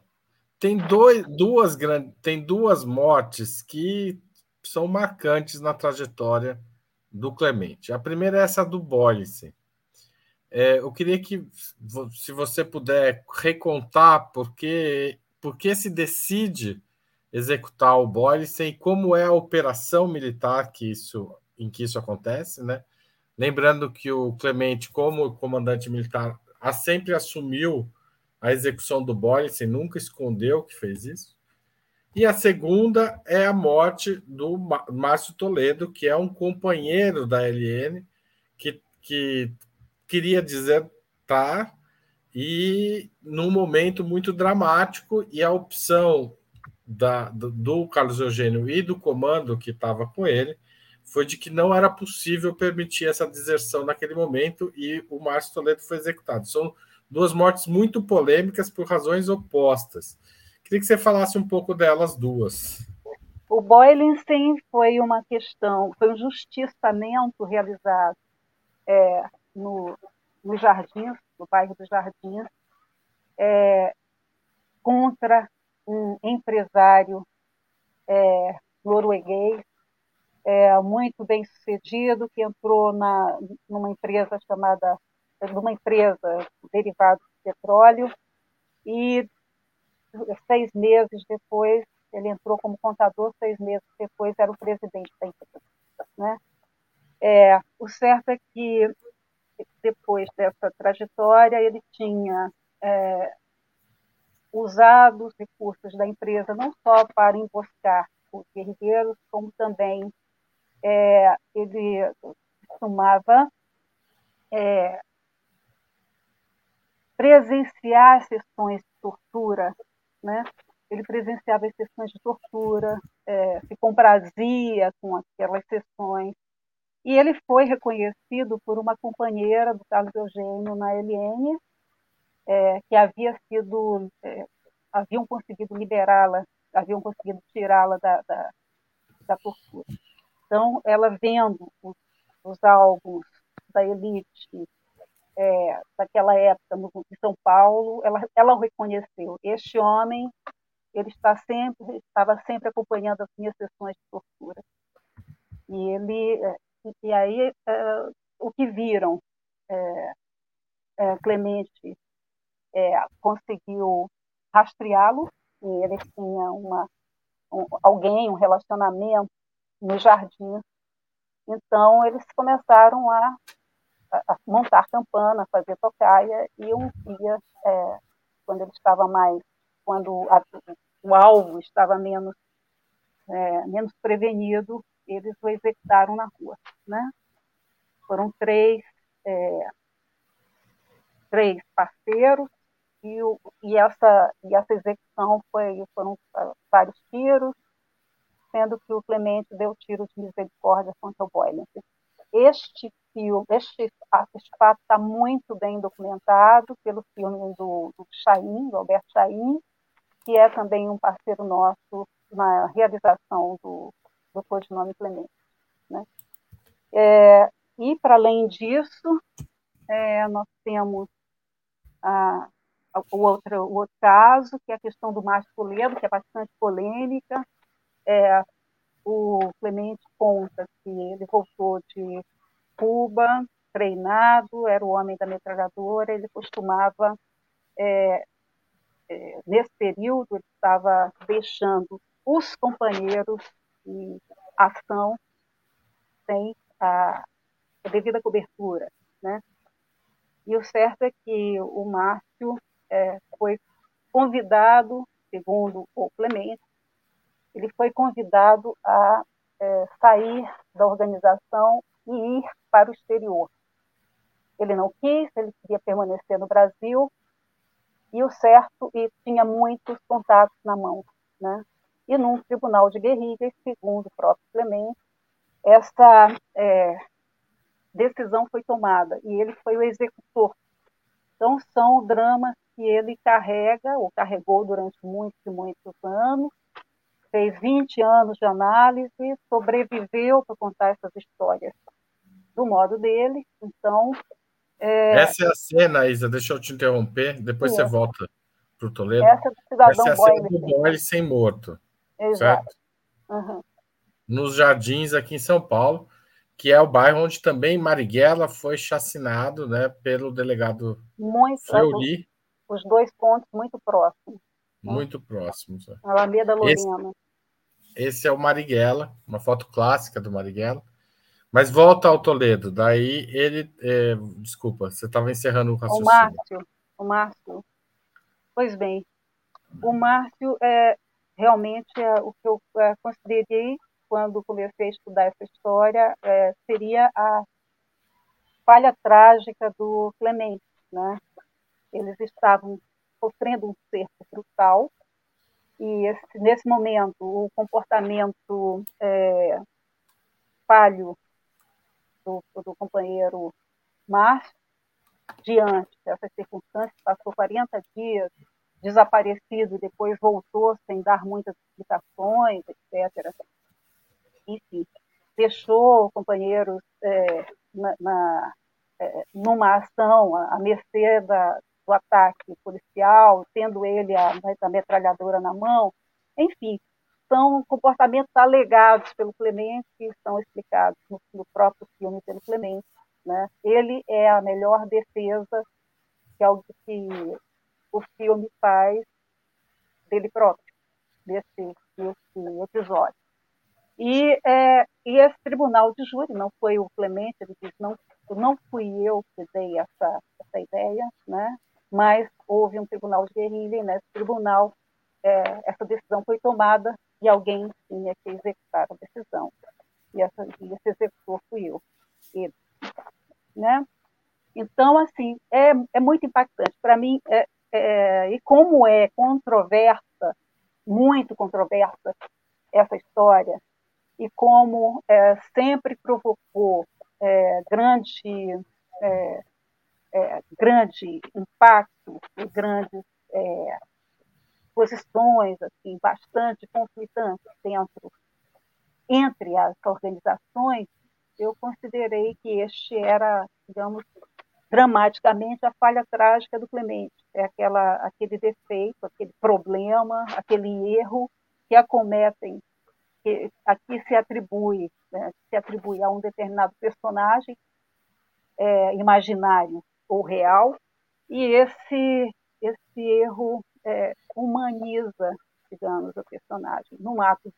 tem, dois, duas, tem duas mortes que são marcantes na trajetória do Clemente. A primeira é essa do Boyce. É, eu queria que, se você puder recontar por que, por que se decide executar o Boyce e como é a operação militar que isso, em que isso acontece, né? Lembrando que o Clemente, como comandante militar, sempre assumiu a execução do Boyce, nunca escondeu que fez isso. E a segunda é a morte do Márcio Toledo, que é um companheiro da LN, que, que queria desertar tá, e num momento muito dramático, e a opção da, do, do Carlos Eugênio e do comando que estava com ele foi de que não era possível permitir essa deserção naquele momento e o Márcio Toledo foi executado. São duas mortes muito polêmicas por razões opostas. Queria que você falasse um pouco delas duas. O Boiling foi uma questão, foi um justiçamento realizado é, no, no Jardins, no bairro dos Jardins, é, contra um empresário é, norueguês é, muito bem sucedido que entrou na, numa empresa chamada numa empresa derivada de petróleo e seis meses depois, ele entrou como contador, seis meses depois era o presidente da empresa. Né? É, o certo é que, depois dessa trajetória, ele tinha é, usado os recursos da empresa não só para emboscar os guerrilheiros, como também é, ele costumava é, presenciar sessões de tortura né? Ele presenciava as sessões de tortura, é, se comprazia com aquelas sessões. E ele foi reconhecido por uma companheira do Carlos Eugênio na LN, é, que havia sido, é, haviam conseguido liberá-la, haviam conseguido tirá-la da, da, da, tortura. Então, ela vendo os, os álbuns da elite é, daquela época no, São Paulo, ela, ela o reconheceu. Este homem, ele está sempre, estava sempre acompanhando as minhas sessões de tortura. E ele, é, e aí é, o que viram, é, é, Clemente é, conseguiu rastreá-lo e ele tinha uma um, alguém, um relacionamento no jardim. Então eles começaram a a montar campana, fazer tocaia, e um dia, é, quando ele estava mais, quando a, o alvo estava menos, é, menos prevenido, eles o executaram na rua. Né? Foram três, é, três parceiros, e, o, e, essa, e essa execução foi, foram vários tiros, sendo que o Clemente deu tiro de misericórdia contra o Boylan. Este filme, este, este fato está muito bem documentado pelo filme do, do Chaim, do Alberto Chaim, que é também um parceiro nosso na realização do, do codinome Clemente. Né? É, e, para além disso, é, nós temos a, a, o, outro, o outro caso, que é a questão do Márcio Toledo, que é bastante polêmica. É, o Clemente conta que ele voltou de Cuba, treinado, era o homem da metralhadora, ele costumava, é, é, nesse período, ele estava deixando os companheiros em ação sem a, a devida cobertura, né? E o certo é que o Márcio é, foi convidado, segundo o Clemente, ele foi convidado a é, sair da organização e ir para o exterior. Ele não quis, ele queria permanecer no Brasil, e o certo, e tinha muitos contatos na mão. Né? E num tribunal de guerrilhas, segundo o próprio Clemente, essa é, decisão foi tomada, e ele foi o executor. Então, são dramas que ele carrega, ou carregou durante muitos e muitos anos, fez 20 anos de análise, sobreviveu para contar essas histórias do modo dele. Então. É... Essa é a cena, Isa, deixa eu te interromper, depois você volta para o Toledo. Essa é do cidadão Essa é a cena do Boyle sem morto. Exato. Certo? Uhum. Nos jardins aqui em São Paulo, que é o bairro onde também Marighella foi chacinado né, pelo delegado muito, Fleury. Os dois pontos muito próximos. Muito próximos. É. Alameda Lorena. Esse, esse, é o Marighella, uma foto clássica do Marighella. Mas volta ao Toledo. Daí ele. É, desculpa, você estava encerrando o raciocínio. O Márcio. O Márcio. Pois bem. O Márcio é realmente é, o que eu é, considerei quando comecei a estudar essa história é, seria a falha trágica do Clemente, né? Eles estavam sofrendo um cerco brutal e esse, nesse momento o comportamento é, falho do, do companheiro Márcio, diante dessas circunstâncias, passou 40 dias desaparecido depois voltou sem dar muitas explicações, etc. Enfim, deixou companheiros é, na, na é, numa ação à mercê da, do ataque policial, tendo ele a, a metralhadora na mão. Enfim, são comportamentos alegados pelo Clemente que são explicados no, no próprio filme pelo Clemente. Né? Ele é a melhor defesa que, é o, que o filme faz dele próprio, desse, desse episódio. E, é, e esse tribunal de júri, não foi o Clemente, ele diz, não, não fui eu que dei essa, essa ideia, né? Mas houve um tribunal de guerrilha e nesse tribunal é, essa decisão foi tomada e alguém tinha que executar a decisão. E, essa, e esse executor fui eu. Ele, né? Então, assim, é, é muito impactante. Para mim, é, é, e como é controversa, muito controversa, essa história, e como é, sempre provocou é, grande, é, é, grande impacto e grandes posições assim bastante conflitantes dentro entre as organizações, eu considerei que este era, digamos, dramaticamente a falha trágica do Clemente. É aquela, aquele defeito, aquele problema, aquele erro que acometem, que aqui se atribui, né, se atribui a um determinado personagem é, imaginário ou real, e esse, esse erro é, humaniza, digamos, o personagem, num ato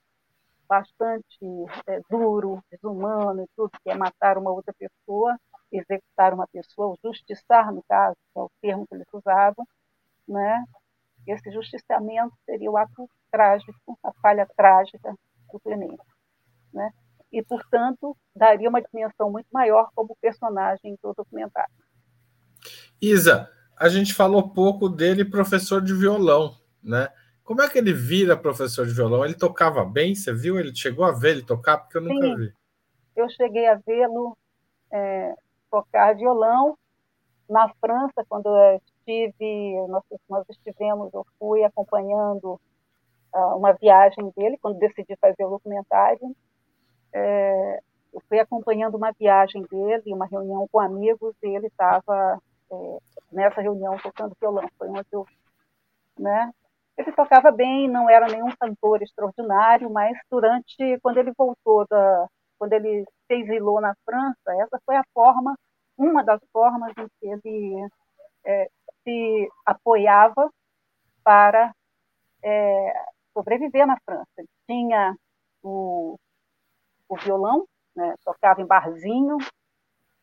bastante é, duro, desumano e tudo, que é matar uma outra pessoa, executar uma pessoa, ou justiçar, no caso, que é o termo que eles usavam, né? esse justiciamento seria o ato trágico, a falha trágica do Clemente. Né? E, portanto, daria uma dimensão muito maior como personagem do documentário. Isa, a gente falou pouco dele, professor de violão, né? Como é que ele vira professor de violão? Ele tocava bem? Você viu? Ele chegou a ver ele tocar? Porque eu nunca Sim, vi. Eu cheguei a vê-lo é, tocar violão na França, quando eu estive, nós, nós estivemos, eu fui acompanhando uh, uma viagem dele, quando decidi fazer o documentário. É, eu fui acompanhando uma viagem dele, uma reunião com amigos, e ele estava é, nessa reunião tocando violão. Foi onde eu, né? Ele tocava bem, não era nenhum cantor extraordinário, mas durante, quando ele voltou da, quando ele se exilou na França, essa foi a forma, uma das formas em que ele é, se apoiava para é, sobreviver na França. Ele tinha o, o violão, né, tocava em barzinho,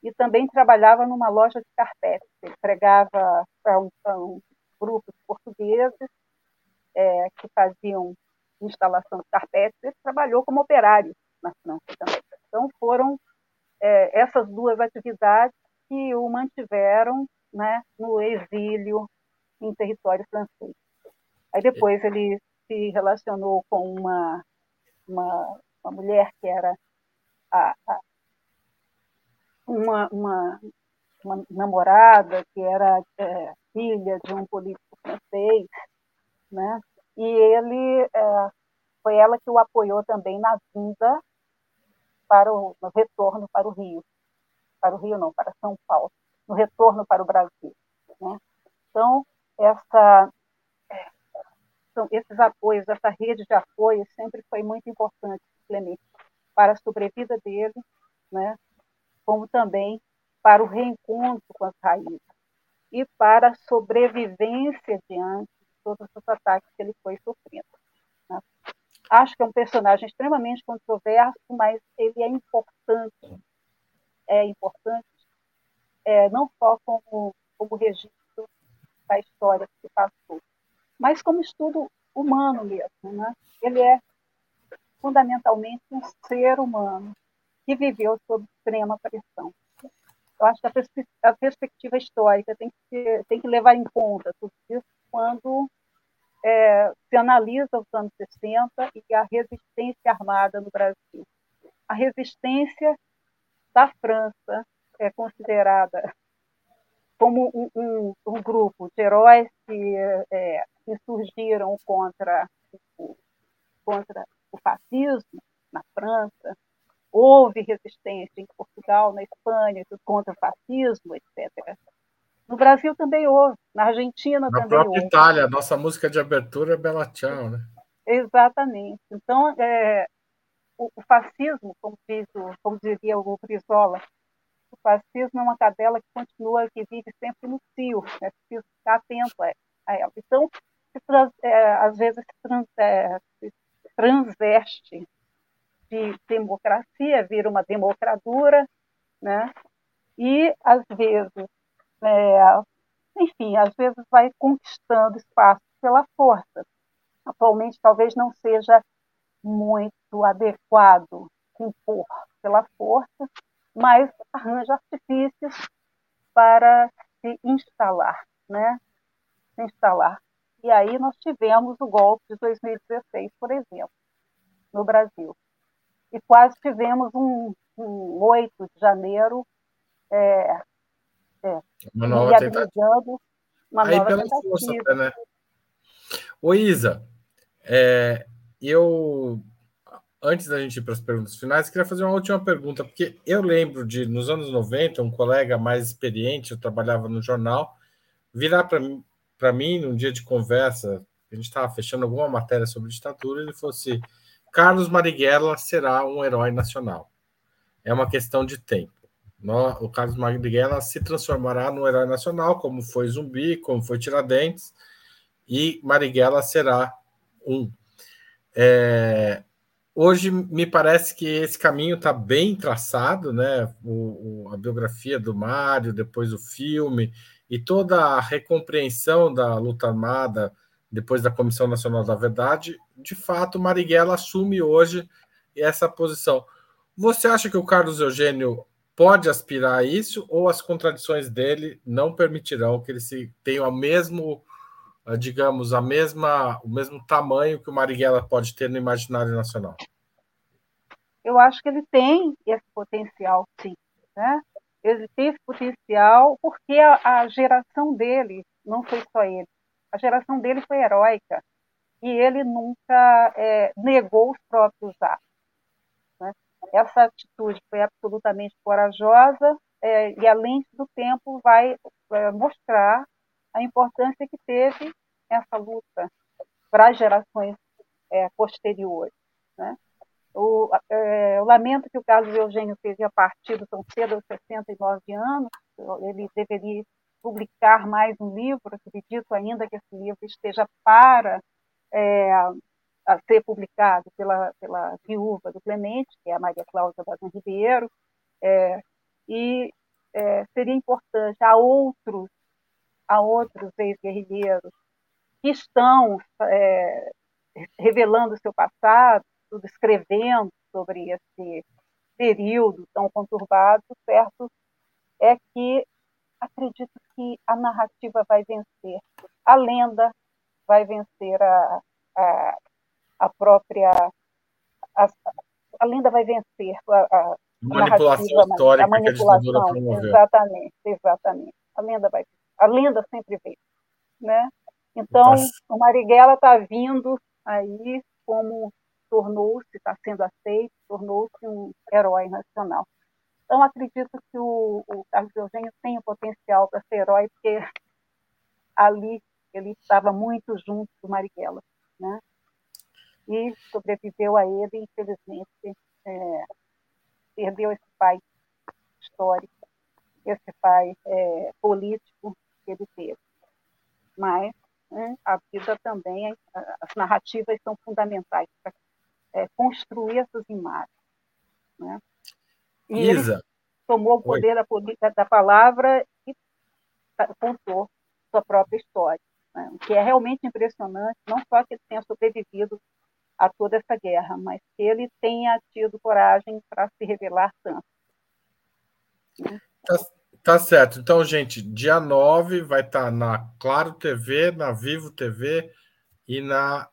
e também trabalhava numa loja de carpetes. Ele pregava para um, um grupo de portugueses é, que faziam instalação de carpetes. Ele trabalhou como operário na França também. Então, foram é, essas duas atividades que o mantiveram né, no exílio em território francês. Aí depois ele se relacionou com uma, uma, uma mulher que era a, a, uma, uma, uma, namorada que era é, filha de um político francês, né? E ele é, foi ela que o apoiou também na vinda para o no retorno para o Rio, para o Rio não, para São Paulo, no retorno para o Brasil. Né? Então essa são esses apoios, essa rede de apoio sempre foi muito importante Clemente para a sobrevida dele, né? Como também para o reencontro com as raízes e para a sobrevivência diante de todos os ataques que ele foi sofrendo. Né? Acho que é um personagem extremamente controverso, mas ele é importante, é importante é, não só como, como registro da história que passou, mas como estudo humano mesmo. Né? Ele é fundamentalmente um ser humano que viveu sob extrema pressão. Eu acho que a, pers a perspectiva histórica tem que, ser, tem que levar em conta tudo isso quando é, se analisa os anos 60 e a resistência armada no Brasil. A resistência da França é considerada como um, um, um grupo de heróis que, é, contra o, contra o fascismo na França. Houve resistência em Portugal, na Espanha, contra o fascismo, etc. No Brasil também houve, na Argentina na também houve. Na própria Itália, nossa música de abertura é Bela Tchau, né? Exatamente. Então, é, o, o, fascismo, como, diz o, como dizia o Brizola, o fascismo é uma cadela que continua, que vive sempre no cio, é preciso ficar atento a, ela. Então, trans, é, às vezes se, trans, é, se transveste de democracia, vira uma democradura, né? e às vezes é, enfim, às vezes vai conquistando espaço pela força. Atualmente, talvez não seja muito adequado impor pela força, mas arranja artifícios para se instalar, né? Se instalar. E aí nós tivemos o golpe de 2016, por exemplo, no Brasil. E quase tivemos um, um 8 de janeiro é, é. Uma nova tentativa. Uma Aí nova pela tentativa. força até, né? Ô, Isa, é, eu antes da gente ir para as perguntas finais, queria fazer uma última pergunta, porque eu lembro de, nos anos 90, um colega mais experiente, eu trabalhava no jornal, virar para mim, num dia de conversa, a gente estava fechando alguma matéria sobre ditadura, ele falou assim: Carlos Marighella será um herói nacional. É uma questão de tempo. O Carlos Marighella se transformará num herói nacional, como foi Zumbi, como foi Tiradentes, e Marighella será um. É, hoje me parece que esse caminho está bem traçado, né? O, o, a biografia do Mário, depois o filme, e toda a recompreensão da luta armada depois da Comissão Nacional da Verdade, de fato, Marighella assume hoje essa posição. Você acha que o Carlos Eugênio pode aspirar a isso ou as contradições dele não permitirão que ele se tenha o mesmo, digamos, a mesma, o mesmo tamanho que o Marighella pode ter no imaginário nacional? Eu acho que ele tem esse potencial, sim. Né? Ele tem esse potencial porque a, a geração dele, não foi só ele, a geração dele foi heróica e ele nunca é, negou os próprios atos. Né? Essa atitude foi absolutamente corajosa é, e, além do tempo, vai é, mostrar a importância que teve essa luta para as gerações é, posteriores. Né? O, é, eu lamento que o Carlos Eugênio a partido tão cedo, aos 69 anos. Ele deveria publicar mais um livro. Acredito ainda que esse livro esteja para é, ser publicado pela, pela viúva do Clemente, que é a Maria Cláudia Bazan Ribeiro. É, e é, seria importante a outros, a outros ex-guerrilheiros que estão é, revelando seu passado, tudo escrevendo sobre esse período tão conturbado, certo? É que acredito que a narrativa vai vencer, a lenda vai vencer a, a, a própria. A, a lenda vai vencer a, a manipulação histórica a manipulação, que a exatamente, exatamente. A lenda vai, a lenda sempre vem, né? Então, Nossa. o Marighella está vindo aí como tornou-se, está sendo aceito, tornou-se um herói nacional. Então, acredito que o, o Carlos Eugênio tem o potencial para ser herói, porque ali ele estava muito junto do Marighella, né? E sobreviveu a ele, infelizmente, é, perdeu esse pai histórico, esse pai é, político que ele teve. Mas né, a vida também, as narrativas são fundamentais para é, construir essas imagens. Né? E Isa. ele tomou o poder da, da, palavra e contou sua própria história, né? o que é realmente impressionante, não só que ele tenha sobrevivido a toda essa guerra, mas que ele tenha tido coragem para se revelar tanto. Tá, tá, certo. Então, gente, dia 9 vai estar tá na Claro TV, na Vivo TV e na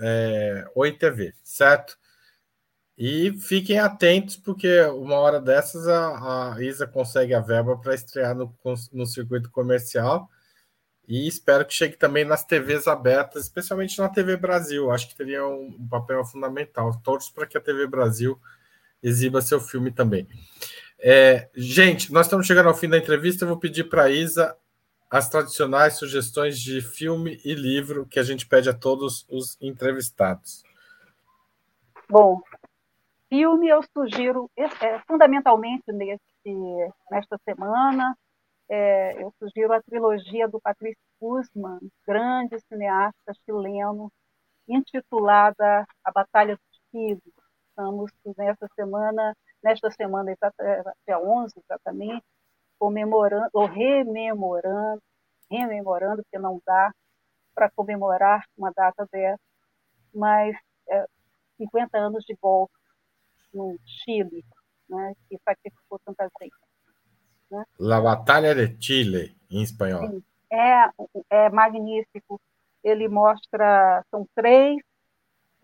é, Oi TV, certo? E fiquem atentos, porque uma hora dessas a, a Isa consegue a verba para estrear no, no circuito comercial. E espero que chegue também nas TVs abertas, especialmente na TV Brasil. Acho que teria um, um papel fundamental. Todos para que a TV Brasil exiba seu filme também. É, gente, nós estamos chegando ao fim da entrevista. Eu vou pedir para a Isa as tradicionais sugestões de filme e livro que a gente pede a todos os entrevistados. Bom, filme eu sugiro, é, fundamentalmente nesse, nesta semana, é, eu sugiro a trilogia do Patrício Guzman, grande cineasta chileno, intitulada A Batalha dos Filhos. Estamos nessa semana, nesta semana, dia 11 exatamente, comemorando, ou rememorando, rememorando, porque não dá para comemorar uma data dessa, mas é, 50 anos de golpe no Chile, né, que sacrificou tanta gente. Né? La Batalha de Chile, em espanhol. Sim, é, é magnífico. Ele mostra, são três,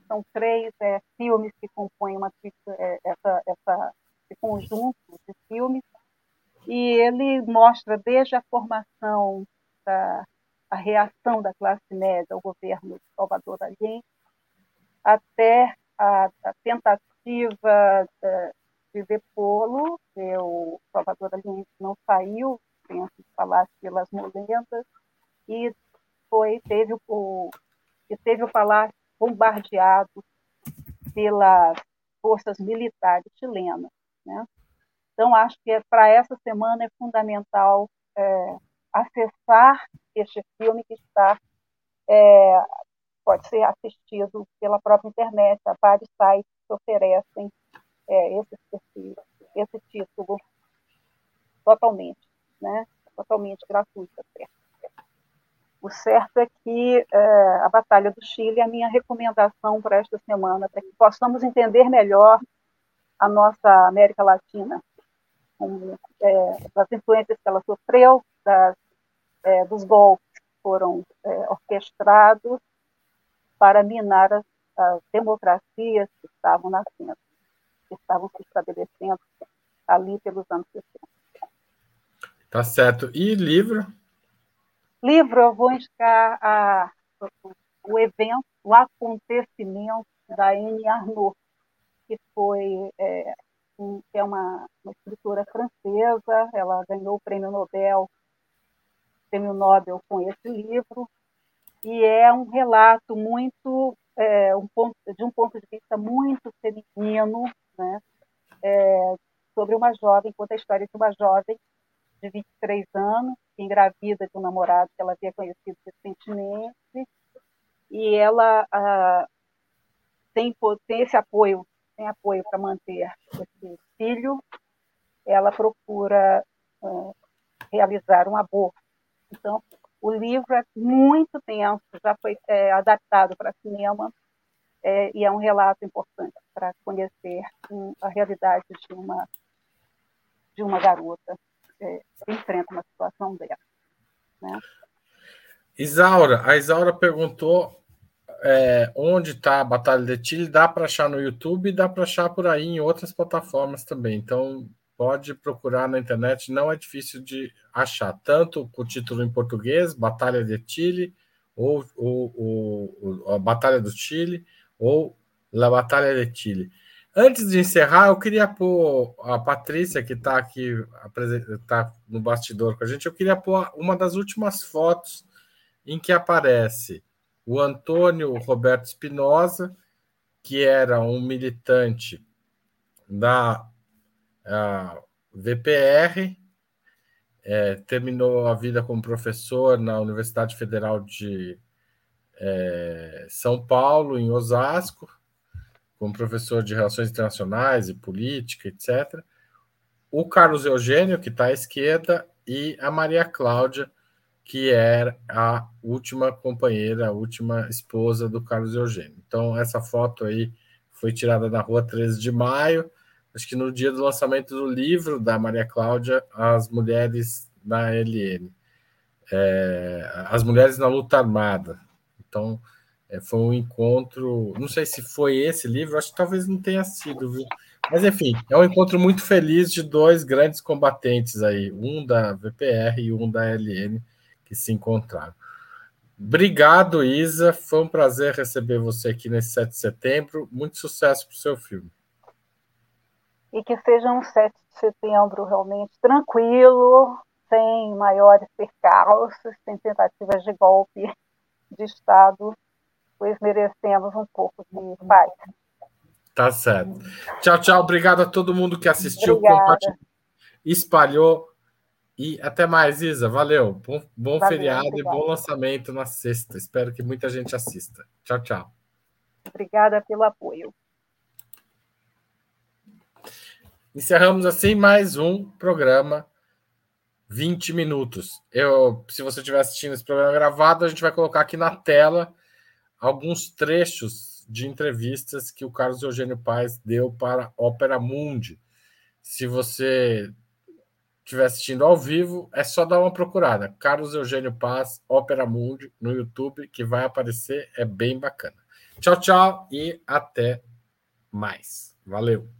são três é, filmes que compõem uma, é, essa, essa, esse conjunto de filmes, e ele mostra desde a formação da a reação da classe média ao governo de Salvador Allende, até a, a tentativa de, de depô-lo, o Salvador Allende não saiu, penso que falasse pelas molendas, e foi, teve o, e teve o palácio bombardeado pelas forças militares chilenas. Né? Então, acho que é, para essa semana é fundamental é, acessar este filme que está é, pode ser assistido pela própria internet, há vários sites que oferecem é, esse, esse, esse título totalmente, né? totalmente gratuito. Certo? O certo é que é, a Batalha do Chile é a minha recomendação para esta semana, para que possamos entender melhor a nossa América Latina, com, é, influências que ela sofreu, das, é, dos golpes que foram é, orquestrados para minar as, as democracias que estavam nascendo, que estavam se estabelecendo ali pelos anos 60. Tá certo. E livro? Livro, eu vou indicar a, o evento, o acontecimento da Anne Arnaud, que foi é, um, é uma, uma escritora francesa, ela ganhou o prêmio Nobel, prêmio Nobel com esse livro, e é um relato muito é, um ponto, de um ponto de vista muito feminino, né, é, sobre uma jovem, conta a história de uma jovem de 23 anos, engravida de um namorado que ela havia conhecido recentemente, e ela ah, tem, tem esse apoio, tem apoio para manter esse filho, ela procura ah, realizar um aborto. Então, o livro é muito tenso, já foi é, adaptado para cinema é, e é um relato importante para conhecer um, a realidade de uma de uma garota é, que enfrenta uma situação dessa. Né? Isaura, a Isaura perguntou é, onde está a Batalha de Chile. Dá para achar no YouTube e dá para achar por aí em outras plataformas também. Então, pode procurar na internet, não é difícil de achar, tanto com o título em português, Batalha de Chile, ou, ou, a Batalha do Chile, ou La Batalha de Chile. Antes de encerrar, eu queria pôr a Patrícia, que está aqui tá no bastidor com a gente, eu queria pôr uma das últimas fotos em que aparece o Antônio Roberto Espinosa, que era um militante da a VPR, é, terminou a vida como professor na Universidade Federal de é, São Paulo, em Osasco, como professor de Relações Internacionais e Política, etc. O Carlos Eugênio, que está à esquerda, e a Maria Cláudia, que era a última companheira, a última esposa do Carlos Eugênio. Então, essa foto aí foi tirada na rua 13 de maio acho que no dia do lançamento do livro da Maria Cláudia, As Mulheres na LN, é, As Mulheres na Luta Armada. Então, é, foi um encontro, não sei se foi esse livro, acho que talvez não tenha sido, viu? Mas, enfim, é um encontro muito feliz de dois grandes combatentes aí, um da VPR e um da LN, que se encontraram. Obrigado, Isa. Foi um prazer receber você aqui nesse 7 de setembro. Muito sucesso para o seu filme e que seja um 7 de setembro realmente tranquilo, sem maiores percalços, sem tentativas de golpe de Estado, pois merecemos um pouco de paz. Tá certo. Tchau, tchau. Obrigado a todo mundo que assistiu, compartilhou, espalhou. E até mais, Isa. Valeu. Bom, bom Valeu, feriado obrigada. e bom lançamento na sexta. Espero que muita gente assista. Tchau, tchau. Obrigada pelo apoio. Encerramos assim mais um programa 20 minutos. Eu, se você estiver assistindo esse programa gravado, a gente vai colocar aqui na tela alguns trechos de entrevistas que o Carlos Eugênio Paz deu para Ópera Mundi. Se você estiver assistindo ao vivo, é só dar uma procurada. Carlos Eugênio Paz, Ópera Mundi, no YouTube, que vai aparecer, é bem bacana. Tchau, tchau e até mais. Valeu!